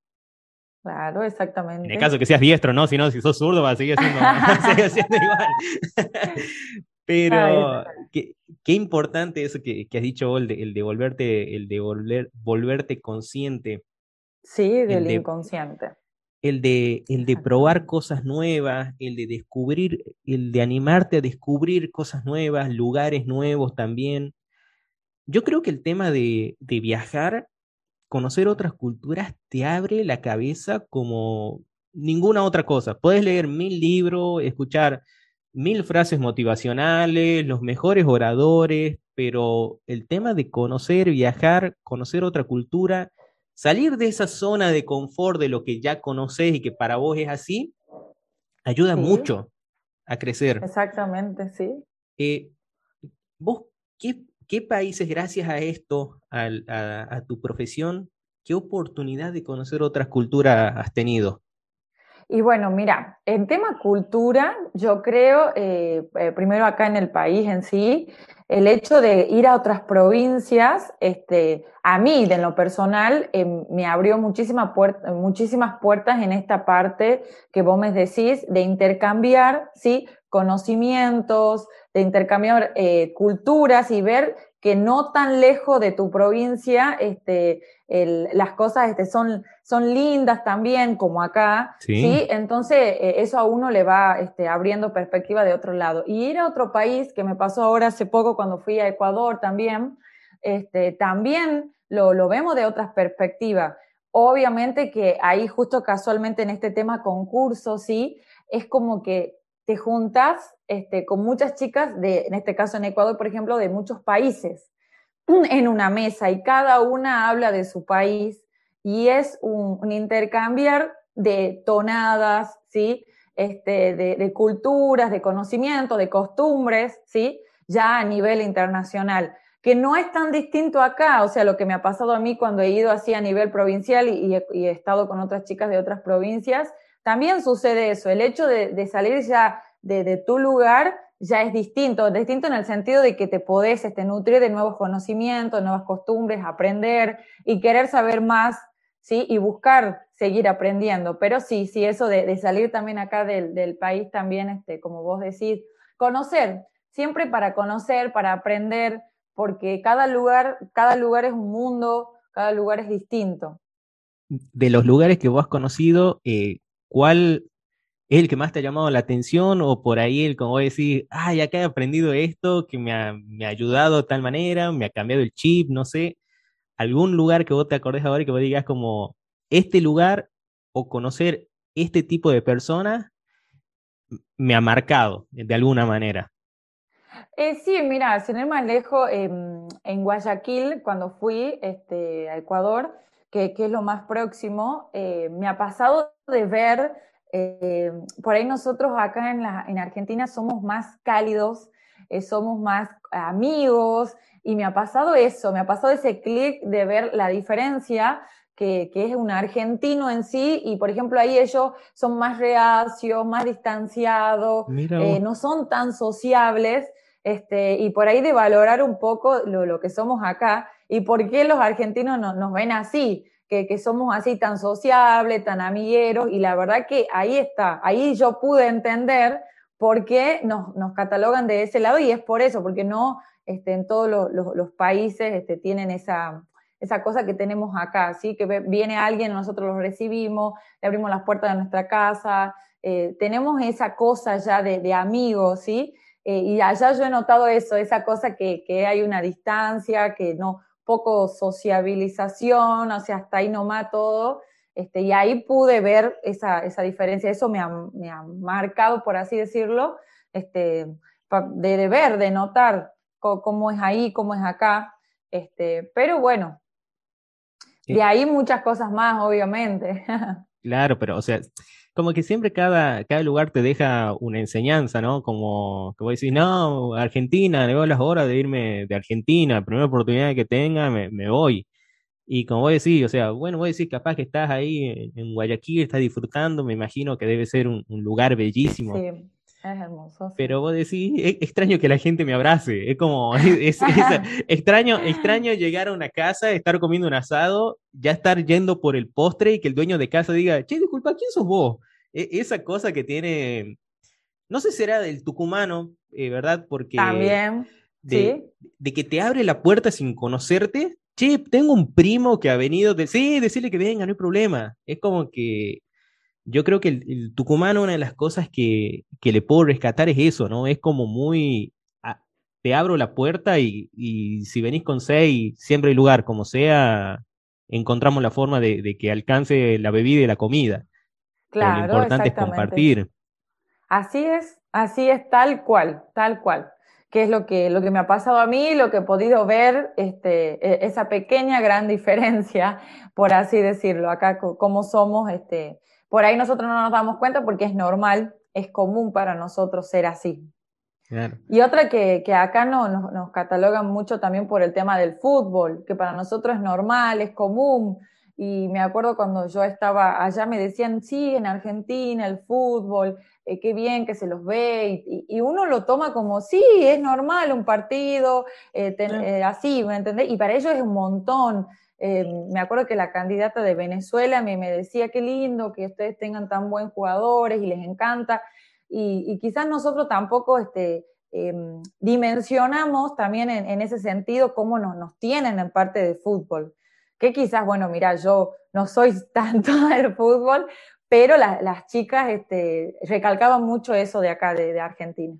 Claro, exactamente. En el caso que seas diestro, ¿no? Si no, si sos zurdo, va a seguir siendo, igual. Pero qué, qué, importante eso que, que has dicho, el de, el de volverte, el de volver, volverte consciente. Sí, del inconsciente. El de, el de probar cosas nuevas, el de descubrir, el de animarte a descubrir cosas nuevas, lugares nuevos también. Yo creo que el tema de, de viajar conocer otras culturas te abre la cabeza como ninguna otra cosa. Puedes leer mil libros, escuchar mil frases motivacionales, los mejores oradores, pero el tema de conocer, viajar, conocer otra cultura, salir de esa zona de confort de lo que ya conoces y que para vos es así, ayuda mucho a crecer. Exactamente, sí. Eh, ¿Vos qué ¿Qué países, gracias a esto, a, tu profesión, qué oportunidad de conocer otras culturas has tenido? Y bueno, mira, en tema cultura, yo creo, eh, eh, primero acá en el país en sí, el hecho de ir a otras provincias, este, a mí, de lo personal, em, me abrió muchísimas puertas en esta parte que vos me decís de intercambiar, ¿sí? Conocimientos, de intercambiar eh, culturas y ver que no tan lejos de tu provincia este, las cosas este, son, son lindas también, como acá, ¿sí? Entonces, eh, eso a uno le va este, abriendo perspectiva de otro lado. Y ir a otro país, que me pasó ahora hace poco cuando fui a Ecuador también, este, también lo, lo vemos de otras perspectivas. Obviamente que ahí justo casualmente en este tema concurso, sí, es como que te juntas este, con muchas chicas, de, en este caso en Ecuador, por ejemplo, de muchos países, en una mesa y cada una habla de su país y es un, intercambiar de tonadas, ¿sí? Este, de, de, culturas, de conocimiento, de costumbres, ¿sí? Ya a nivel internacional, que no es tan distinto acá, o sea, lo que me ha pasado a mí cuando he ido así a nivel provincial y, y he estado con otras chicas de otras provincias, también sucede eso, el hecho de, salir ya de, tu lugar ya es distinto, distinto en el sentido de que te podés este, nutrir de nuevos conocimientos, nuevas costumbres, aprender y querer saber más, ¿sí? Y buscar seguir aprendiendo. Pero sí, sí, eso de, salir también acá del, país también, este, como vos decís, conocer, siempre para conocer, para aprender, porque cada lugar, cada lugar es un mundo, cada lugar es distinto. De los lugares que vos has conocido, eh, ¿Cuál es el que más te ha llamado la atención? O por ahí el, como vos decís, ay, acá he aprendido esto, que me ha, me ha ayudado de tal manera, me ha cambiado el chip, no sé. ¿Algún lugar que vos te acordes ahora y que vos digas como, este lugar o conocer este tipo de personas me ha marcado de alguna manera? Eh, sí, mira, sin ir más lejos, em, en Guayaquil, cuando fui este, a Ecuador, que, es lo más próximo, eh, me ha pasado de ver, eh, por ahí nosotros acá en, la, en Argentina somos más cálidos, eh, somos más amigos, y me ha pasado eso, me ha pasado ese clic de ver la diferencia que, que, es un argentino en sí, y por ejemplo ahí ellos son más reacios, más distanciados, no son tan sociables, este, y por ahí de valorar un poco lo, lo que somos acá y por qué los argentinos no, nos ven así. que, que, somos así tan sociables, tan amigueros, y la verdad que ahí está, ahí yo pude entender por qué nos, nos catalogan de ese lado, y es por eso, porque no este, en todos los, los, países este, tienen esa, esa cosa que tenemos acá, ¿sí? que viene alguien, nosotros lo recibimos, le abrimos las puertas de nuestra casa, eh, tenemos esa cosa ya de, de amigos, ¿sí? Eh, y allá yo he notado eso, esa cosa que, que, hay una distancia, que no, poco sociabilización, o sea, hasta ahí nomás todo, este, y ahí pude ver esa, esa diferencia, eso me ha, me ha, marcado, por así decirlo, este, de, de ver, de notar cómo es ahí, cómo es acá, este, pero bueno, de ahí muchas cosas más, obviamente. Claro, pero o sea, como que siempre cada, cada lugar te deja una enseñanza, ¿no? Como que vos decís, no, Argentina, le veo las horas de irme de Argentina, primera oportunidad que tenga, me, me voy. Y como vos decís, o sea, bueno, vos decís, capaz que estás ahí en, Guayaquil, estás disfrutando, me imagino que debe ser un, un lugar bellísimo. Sí. Es hermoso. Pero vos decís, es extraño que la gente me abrace. Es como, es, extraño, extraño llegar a una casa, estar comiendo un asado, ya estar yendo por el postre y que el dueño de casa diga, che, disculpa, ¿quién sos vos? E, esa cosa que tiene, no sé si será del tucumano, eh, ¿verdad? Porque... También. De, de que te abre la puerta sin conocerte. Che, tengo un primo que ha venido de... Sí, decirle que venga, no hay problema. Es como que yo creo que el, tucumano, una de las cosas que, que, le puedo rescatar es eso, ¿no? Es como muy, te abro la puerta y, y, si venís con seis, siempre hay lugar, como sea, encontramos la forma de, de que alcance la bebida y la comida. Claro, lo importante es compartir. Así es, así es, tal cual, tal cual. Que es lo que, lo que me ha pasado a mí, lo que he podido ver, este, e, esa pequeña gran diferencia, por así decirlo, acá como somos, este, por ahí nosotros no nos damos cuenta porque es normal, es común para nosotros ser así. Y otra que, que acá no, nos, catalogan mucho también por el tema del fútbol, que para nosotros es normal, es común. Y me acuerdo cuando yo estaba allá, me decían, sí, en Argentina el fútbol, eh, qué bien que se los ve. Y, uno lo toma como, sí, es normal un partido, eh, eh, así, ¿me entendés? Y para ellos es un montón. Eh, me acuerdo que la candidata de Venezuela me, me decía qué lindo que ustedes tengan tan buen jugadores y les encanta. Y, quizás nosotros tampoco este, em, dimensionamos también en, ese sentido cómo nos, nos tienen en parte de fútbol. Que quizás, bueno, mira, yo no soy tanto del fútbol, pero las chicas este, recalcaban mucho eso de acá, de, de Argentina.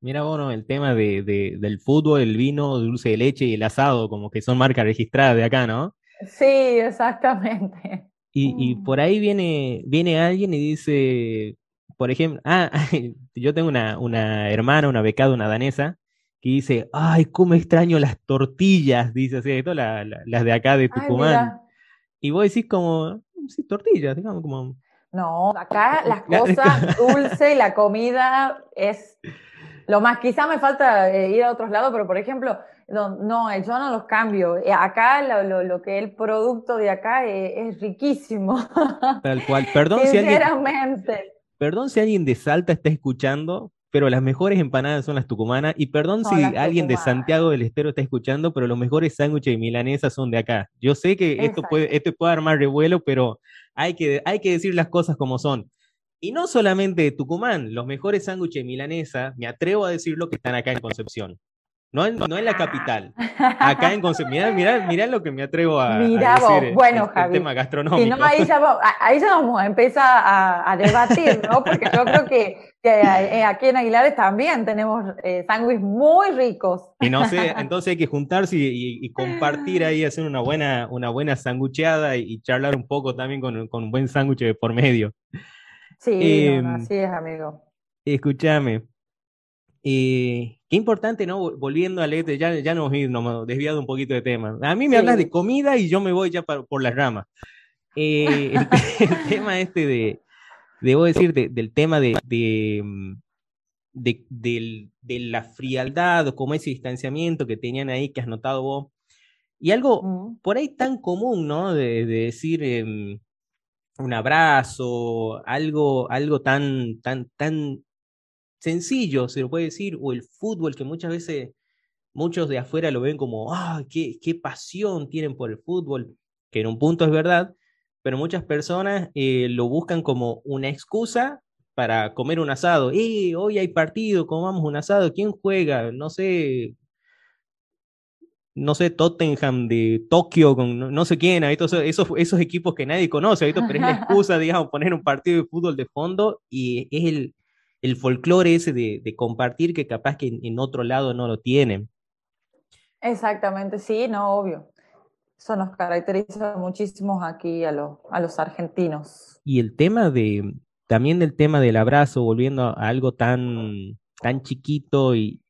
Mira, bueno, el tema de, del fútbol, el vino, dulce de leche y el asado, como que son marcas registradas de acá, ¿no? Sí, exactamente. Y, y, mm. por ahí viene, viene alguien y dice, por ejemplo, ah, yo tengo una, una hermana, una becada, una danesa, que dice, ay, cómo extraño las tortillas, dice así, esto, la, las de acá de Tucumán. y vos decís como, sí, tortillas, digamos, como... No, acá las cosas dulces y la comida es lo más. Quizá me falta eh, ir a otros lados, pero por ejemplo, no, eh, yo no los cambio. Eh, acá lo, lo, que el producto de acá eh, es, riquísimo. Tal cual. Perdón si alguien. Perdón si alguien de Salta está escuchando, pero las mejores empanadas son las tucumanas. Y perdón si alguien de Santiago del Estero está escuchando, pero los mejores sándwiches de milanesa son de acá. Yo sé que esto puede, esto puede armar revuelo, pero hay que, hay que decir las cosas como son. Y no solamente de Tucumán, los mejores sándwiches de milanesa, me atrevo a decirlo, que están acá en Concepción. No en, no en la capital, acá en Concepción. Mirá, mirá, lo que me atrevo a, Mirá a decir bueno, el, tema gastronómico. no, ahí, ya, ahí ya vamos a empezar a, a, debatir, ¿no? Porque yo creo que, que eh, aquí en Aguilares también tenemos eh, sándwiches muy ricos. Y no sé, entonces hay que juntarse y, y, compartir ahí, hacer una buena, una buena sangucheada y, charlar un poco también con, con un buen sándwich por medio. Sí, eh, así es, amigo. Escúchame. Eh, qué importante, ¿no? Volviendo a leer, ya, ya nos hemos desviado un poquito de tema. A mí me hablas de comida y yo me voy ya por las ramas. Eh, el, tema este de, debo decir, del tema de, de, mm, de, de, la frialdad o como ese distanciamiento que tenían ahí que has notado vos. Y algo mm. por ahí tan común, ¿no? De, decir em, un abrazo, algo, algo tan, tan, tan sencillo, se lo puede decir, o el fútbol, que muchas veces muchos de afuera lo ven como, ah, qué, qué pasión tienen por el fútbol, que en un punto es verdad, pero muchas personas eh, lo buscan como una excusa para comer un asado. ¡Eh, hoy hay partido, comamos un asado! ¿Quién juega? No sé, no sé, Tottenham de Tokio, con no, sé quién, esos, esos, equipos que nadie conoce, pero es la excusa, digamos, poner un partido de fútbol de fondo y es el, el folclore ese de, compartir que capaz que en, otro lado no lo tienen. Exactamente, sí, no, obvio. Eso nos caracteriza muchísimo aquí a, a los argentinos. Y el tema de, también del tema del abrazo, volviendo a algo tan, tan chiquito y,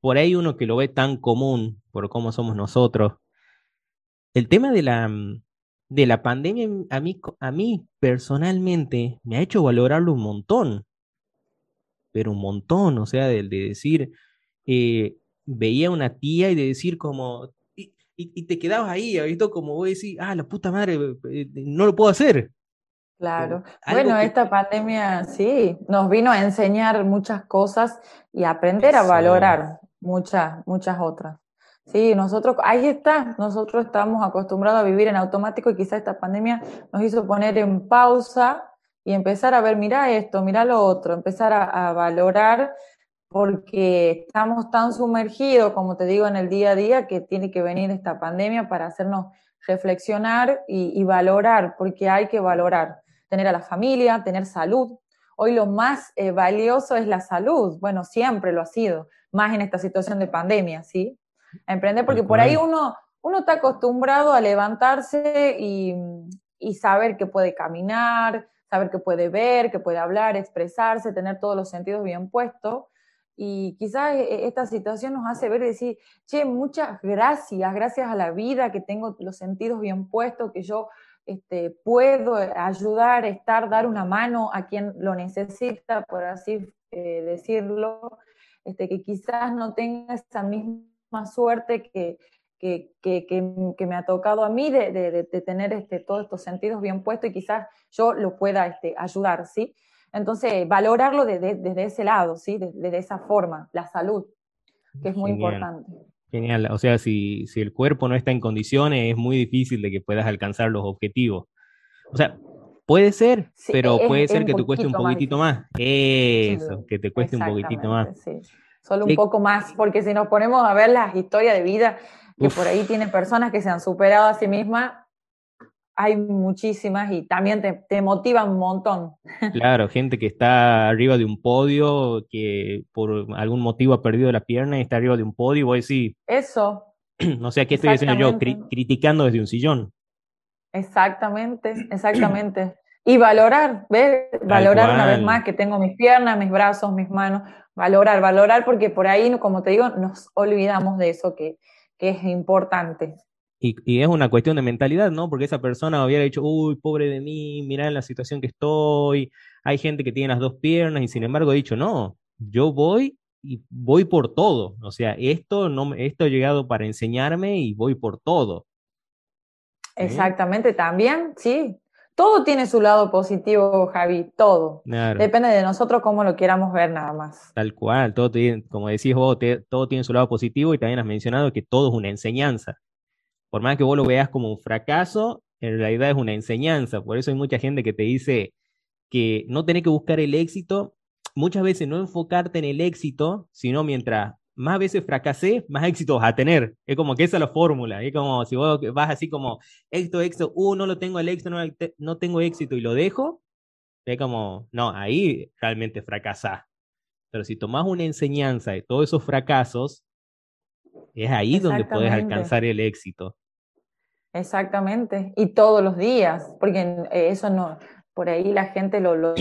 por ahí uno que lo ve tan común por cómo somos nosotros. El tema de la, de la pandemia a mí, a mí personalmente me ha hecho valorarlo un montón, pero un montón, o sea, de, de decir, eh, veía una tía y de decir como, y, y, te quedabas ahí, visto como vos decís, ah, la puta madre, eh, no lo puedo hacer. Claro. Bueno, esta pandemia sí, nos vino a enseñar muchas cosas y aprender a valorar muchas, muchas otras. Sí, nosotros, ahí está, nosotros estamos acostumbrados a vivir en automático y quizá esta pandemia nos hizo poner en pausa y empezar a ver, mira esto, mira lo otro, empezar a, valorar porque estamos tan sumergidos, como te digo, en el día a día que tiene que venir esta pandemia para hacernos reflexionar y, valorar, porque hay que valorar, tener a la familia, tener salud. Hoy lo más eh, valioso es la salud, bueno, siempre lo ha sido, más en esta situación de pandemia, ¿sí? emprender, porque por ahí uno, uno está acostumbrado a levantarse y, y saber que puede caminar, saber que puede ver, que puede hablar, expresarse, tener todos los sentidos bien puestos. Y quizás e, e, esta situación nos hace ver y decir, che, muchas gracias, gracias a la vida que tengo los sentidos bien puestos, que yo este, puedo ayudar, estar, dar una mano a quien lo necesita, por así eh, decirlo, este, que quizás no tenga esa misma suerte que, que, que, que, me ha tocado a mí de, de, de, tener este, todos estos sentidos bien puestos y quizás yo lo pueda este, ayudar, ¿sí? Entonces, valorarlo desde, desde ese lado, ¿sí? Desde, esa forma, la salud, que es muy importante. Genial, o sea, si, si el cuerpo no está en condiciones, es muy difícil de que puedas alcanzar los objetivos. O sea, Puede ser, pero puede ser que te cueste un poquitito más. Eso, que te cueste un poquitito más. Sí solo un poco más, porque si nos ponemos a ver las historias de vida que por ahí tienen personas que se han superado a sí mismas, hay muchísimas y también te, te motiva un montón. Claro, gente que está arriba de un podio, que por algún motivo ha perdido la pierna y está arriba de un podio, y vos decís... Eso. No sé, ¿qué estoy diciendo yo? criticando desde un sillón. Exactamente, exactamente. Y valorar, ¿ves? Valorar una vez más que tengo mis piernas, mis brazos, mis manos, valorar, valorar, porque por ahí, como te digo, nos olvidamos de eso que es importante. Y, y, es una cuestión de mentalidad, ¿no? Porque esa persona hubiera dicho, uy, pobre de mí, mirá en la situación que estoy, hay gente que tiene las dos piernas y sin embargo he dicho, no, yo voy y voy por todo. O sea, esto, no, esto ha llegado para enseñarme y voy por todo. Exactamente, también, sí, todo tiene su lado positivo, Javi, todo. Depende de nosotros cómo lo queramos ver nada más. Tal cual, todo tiene, como decís vos, todo tiene su lado positivo y también has mencionado que todo es una enseñanza. Por más que vos lo veas como un fracaso, en realidad es una enseñanza. Por eso hay mucha gente que te dice que no tenés que buscar el éxito, muchas veces no enfocarte en el éxito, sino mientras más veces fracasé, más éxito vas a tener. Es como que esa es la fórmula. Es como si vos vas así como, éxito, éxito, uh, no lo tengo el éxito, no, no tengo éxito y lo dejo, es como, no, ahí realmente fracasás. Pero si tomás una enseñanza de todos esos fracasos, es ahí donde puedes alcanzar el éxito. Exactamente, y todos los días, porque eso no, por ahí la gente lo, lo,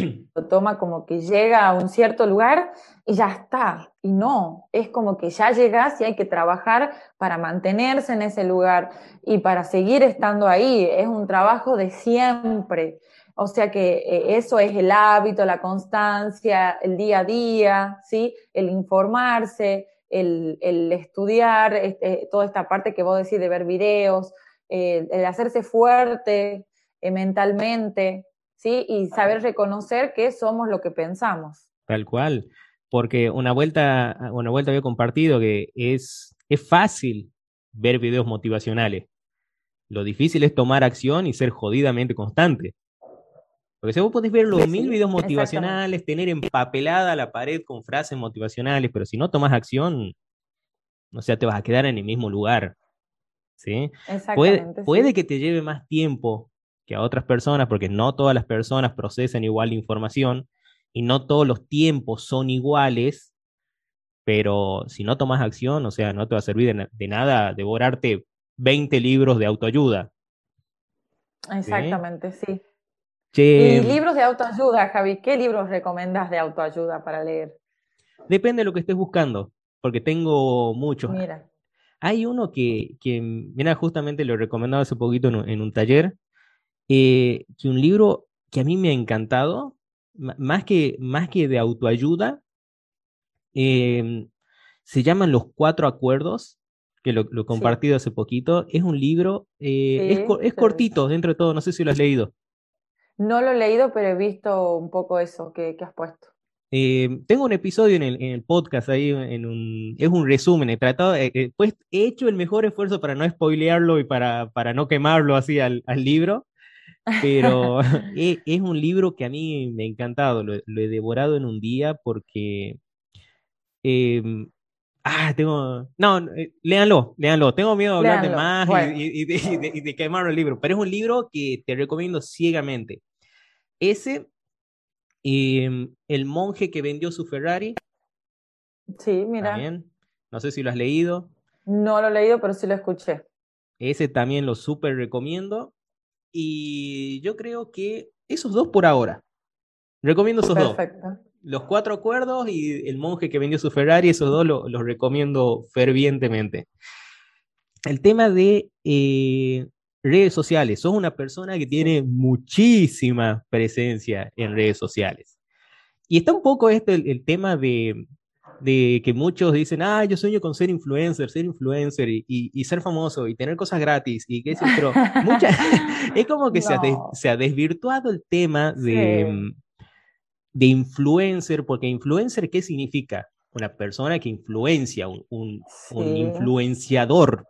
toma como que llega a un cierto lugar y ya está. Y no, es como que ya llegas y hay que trabajar para mantenerse en ese lugar y para seguir estando ahí. Es un trabajo de siempre. O sea que eh, eso es el hábito, la constancia, el día a día, ¿sí? El informarse, el, el estudiar, este, toda esta parte que vos decís de ver videos, eh, el hacerse fuerte eh, mentalmente, ¿sí? Y saber reconocer que somos lo que pensamos. Tal cual, porque una vuelta, una vuelta había compartido que es, es fácil ver videos motivacionales. Lo difícil es tomar acción y ser jodidamente constante. Porque si vos podés ver los mil videos motivacionales, tener empapelada la pared con frases motivacionales, pero si no tomas acción, o sea, te vas a quedar en el mismo lugar. ¿sí? Puede, puede que te lleve más tiempo que a otras personas, porque no todas las personas procesan igual información y no todos los tiempos son iguales, pero si no tomas acción, o sea, no te va a servir de, nada devorarte 20 libros de autoayuda. Exactamente, sí. Y libros de autoayuda, Javi, ¿qué libros recomiendas de autoayuda para leer? Depende de lo que estés buscando, porque tengo muchos. Mira. Hay uno que, que mira, justamente lo recomendado hace poquito en, un taller, eh, que un libro que a mí me ha encantado, más que, más que de autoayuda, em, se llaman Los Cuatro Acuerdos, que lo, he compartido hace poquito. Es un libro, eh, es, cortito dentro de todo, no sé si lo has leído. No lo he leído, pero he visto un poco eso que, has puesto. Eh, tengo un episodio en el, podcast ahí, en un, es un resumen. He tratado, pues he hecho el mejor esfuerzo para no spoilearlo y para, para no quemarlo así al, al libro. Pero es, un libro que a mí me ha encantado, lo, he devorado en un día porque... Em, ah, tengo... No, eh, léanlo, léanlo. Tengo miedo de hablar de más y, de, quemar el libro, pero es un libro que te recomiendo ciegamente. Ese, em, El monje que vendió su Ferrari. Sí, mira. No sé si lo has leído. No lo he leído, pero sí lo escuché. Ese también lo súper recomiendo. Y yo creo que esos dos por ahora. Recomiendo esos Perfecto. Los cuatro acuerdos y el monje que vendió su Ferrari, esos dos los recomiendo fervientemente. El tema de eh, redes sociales. Sos una persona que tiene muchísima presencia en redes sociales. Y está un poco este el tema de, de que muchos dicen, ah, yo sueño con ser influencer, ser influencer y, y, ser famoso y tener cosas gratis y qué sé pero es como que se, ha se, ha desvirtuado el tema de, mm, de influencer, porque influencer, ¿qué significa? Una persona que influencia, un, un, un influenciador,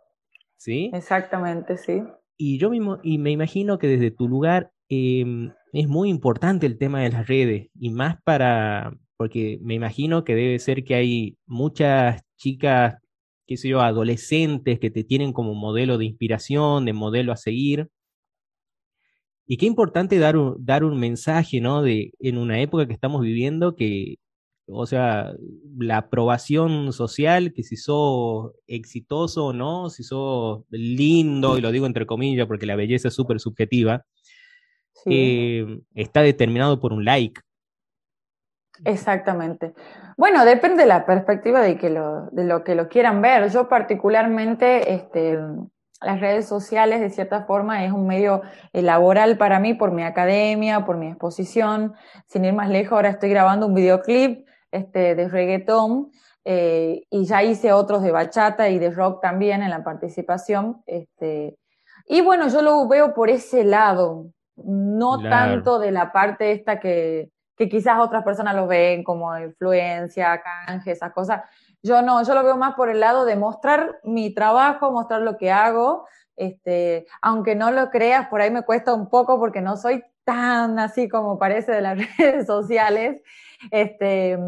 ¿sí? Exactamente, sí. Y yo mismo, y me imagino que desde tu lugar em, es muy importante el tema de las redes y más para, porque me imagino que debe ser que hay muchas chicas, qué sé yo, adolescentes que te tienen como modelo de inspiración, de modelo a seguir. Y qué importante dar un, dar un mensaje, ¿no? De, en una época que estamos viviendo que, o sea, la aprobación social, que si sos exitoso o no, si sos lindo, y lo digo entre comillas porque la belleza es súper subjetiva, eh, está determinado por un like. Exactamente. Bueno, depende de la perspectiva de, que lo, de lo que lo quieran ver. Yo particularmente, este, las redes sociales de cierta forma es un medio eh, laboral para mí por mi academia, por mi exposición. Sin ir más lejos, ahora estoy grabando un videoclip este, de reggaetón eh, y ya hice otros de bachata y de rock también en la participación. Este, y bueno, yo lo veo por ese lado, no tanto de la parte esta que que quizás otras personas lo ven como influencia, canje, esas cosas. Yo no, yo lo veo más por el lado de mostrar mi trabajo, mostrar lo que hago. Este, aunque no lo creas, por ahí me cuesta un poco porque no soy tan así como parece de las redes sociales. Este,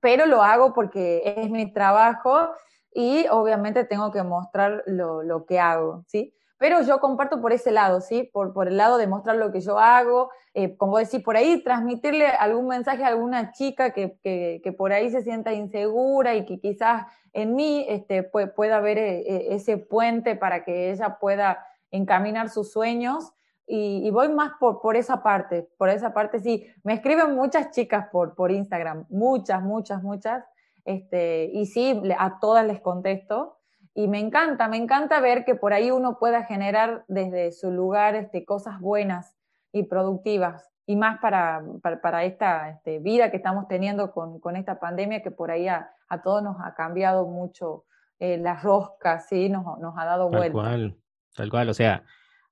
pero lo hago porque es mi trabajo y obviamente tengo que mostrar lo, lo que hago, ¿sí? Pero yo comparto por ese lado, ¿sí? Por, por el lado de mostrar lo que yo hago, eh, como decir, por ahí transmitirle algún mensaje a alguna chica que, que, por ahí se sienta insegura y que quizás en mí este, pueda haber eh, eh, ese puente para que ella pueda encaminar sus sueños. Y, voy más por, por esa parte, por esa parte sí. Me escriben muchas chicas por, por Instagram, muchas, muchas, muchas. Este, y sí, a todas les contesto. Y me encanta, me encanta ver que por ahí uno pueda generar desde su lugar este, cosas buenas y productivas, y más para, para, esta este, vida que estamos teniendo con, con, esta pandemia que por ahí a, a todos nos ha cambiado mucho eh, las roscas, ¿sí? nos, nos ha dado vuelta. Tal cual, tal cual, o sea,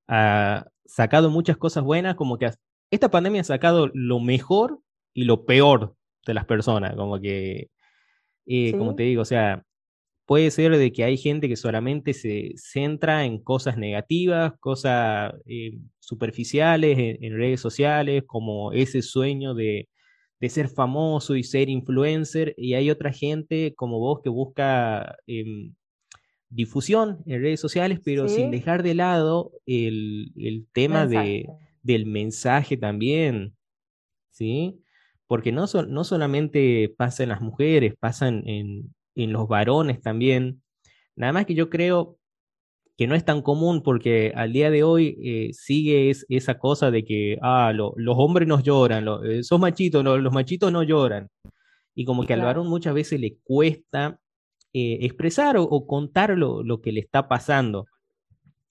ha sacado muchas cosas buenas, como que esta pandemia ha sacado lo mejor y lo peor de las personas, como que, eh, como te digo, o sea, puede ser de que hay gente que solamente se centra en cosas negativas, cosas eh, superficiales en, redes sociales, como ese sueño de, ser famoso y ser influencer, y hay otra gente como vos que busca em, difusión en redes sociales, pero sin dejar de lado el, tema de, del mensaje también, ¿sí? Porque no, no solamente pasa en las mujeres, pasa en, en los varones también. Nada más que yo creo que no es tan común porque al día de hoy eh, sigue esa cosa de que ah, los hombres no lloran, lo, eh, sos machitos, los machitos no lloran. Y como que al varón muchas veces le cuesta eh, expresar o, contar lo, lo, que le está pasando.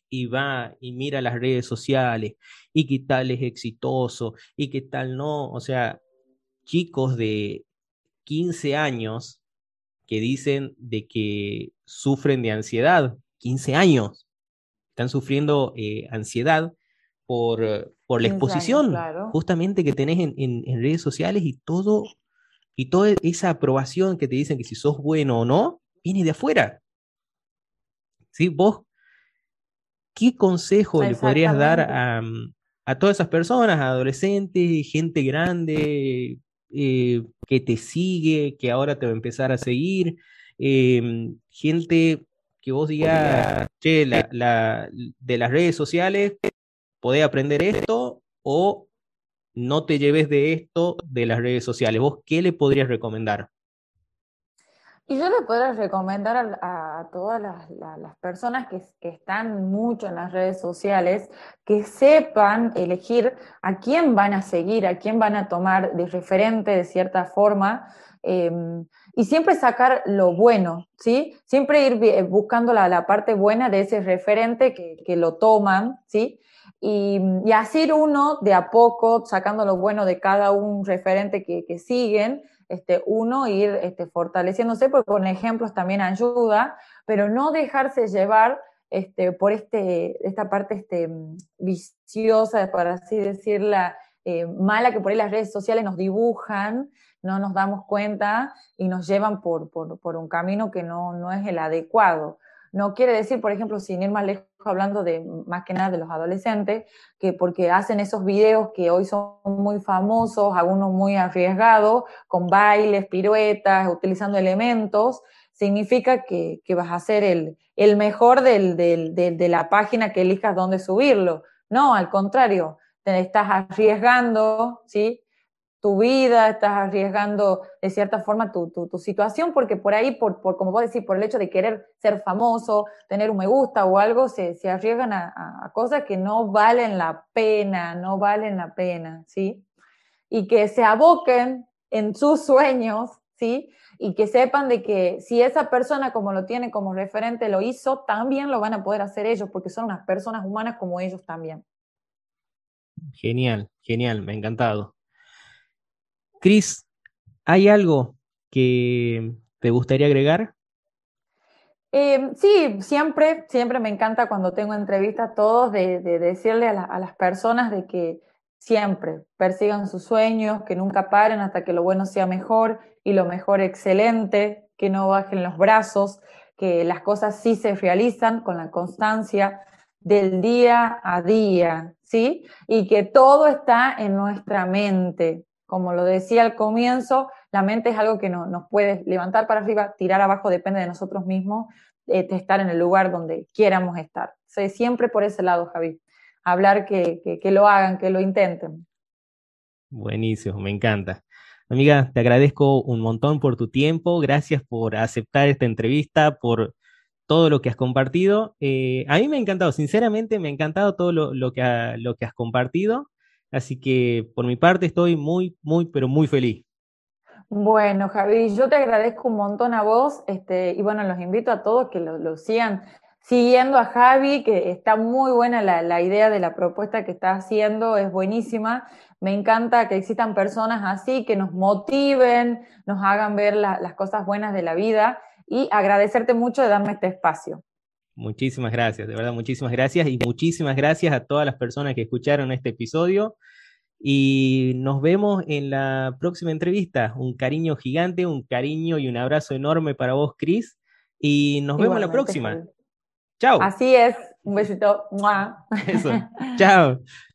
Y va y mira las redes sociales y qué tal es exitoso y qué tal no. O sea, chicos de 15 años que dicen de que sufren de ansiedad, 15 años, están sufriendo eh, ansiedad por, por la exposición justamente que tenés en, redes sociales y todo, y toda esa aprobación que te dicen que si sos bueno o no, viene de afuera. ¿Sí? Vos, ¿qué consejo le podrías dar a, a todas esas personas, adolescentes, gente grande, eh, que te sigue, que ahora te va a empezar a seguir, em, gente que vos digas, che, la, de las redes sociales, podés aprender esto o no te lleves de esto de las redes sociales. ¿Vos qué le podrías recomendar? Y yo le podría recomendar a, todas las, personas que, están mucho en las redes sociales que sepan elegir a quién van a seguir, a quién van a tomar de referente de cierta forma. Em, y siempre sacar lo bueno, ¿sí? Siempre ir eh, buscando la, parte buena de ese referente que, lo toman, ¿sí? Y, así uno de a poco, sacando lo bueno de cada un referente que, que siguen, este, uno ir este, fortaleciéndose, porque con ejemplos también ayuda, pero no dejarse llevar este, por este, esta parte este, viciosa, por así decirla, eh, mala que por ahí las redes sociales nos dibujan, no nos damos cuenta y nos llevan por, por, un camino que no, no es el adecuado. No quiere decir, por ejemplo, sin ir más lejos, hablando de más que nada de los adolescentes, que porque hacen esos videos que hoy son muy famosos, algunos muy arriesgados, con bailes, piruetas, utilizando elementos, significa que, vas a ser el, el mejor del, del, de la página que elijas dónde subirlo. No, al contrario, te estás arriesgando, ¿sí? Tu vida, estás arriesgando de cierta forma tu, tu, situación, porque por ahí, por, por, como vos decís, por el hecho de querer ser famoso, tener un me gusta o algo, se, se arriesgan a, a, cosas que no valen la pena, no valen la pena, ¿sí? Y que se aboquen en sus sueños, ¿sí? Y que sepan de que si esa persona como lo tiene como referente lo hizo, también lo van a poder hacer ellos, porque son unas personas humanas como ellos también. Genial, genial, me ha encantado. Cris, ¿hay algo que te gustaría agregar? Eh, sí, siempre, siempre me encanta cuando tengo entrevistas todos de, decirle a, las personas de que siempre persigan sus sueños, que nunca paren hasta que lo bueno sea mejor y lo mejor excelente, que no bajen los brazos, que las cosas sí se realizan con la constancia del día a día, ¿sí? Y que todo está en nuestra mente, como lo decía al comienzo, la mente es algo que no, nos puede levantar para arriba, tirar abajo, depende de nosotros mismos, eh, estar en el lugar donde quieramos estar. siempre por ese lado, Javi. Hablar que, que, lo hagan, que lo intenten. Buenísimo, me encanta. Amiga, te agradezco un montón por tu tiempo, gracias por aceptar esta entrevista, por todo lo que has compartido. Eh, a mí me ha encantado, sinceramente me ha encantado todo lo, lo, que, lo que has compartido. Así que por mi parte estoy muy, muy, pero muy feliz. Bueno, Javi, yo te agradezco un montón a vos este, y bueno, los invito a todos que lo, sigan siguiendo a Javi, que está muy buena la, idea de la propuesta que está haciendo, es buenísima. Me encanta que existan personas así, que nos motiven, nos hagan ver las cosas buenas de la vida y agradecerte mucho de darme este espacio. Muchísimas gracias, de verdad, muchísimas gracias y muchísimas gracias a todas las personas que escucharon este episodio. Y nos vemos en la próxima entrevista. Un cariño gigante, un cariño y un abrazo enorme para vos, Cris. y nos vemos la próxima. Chao. Así es. Un besito. Eso. Chao.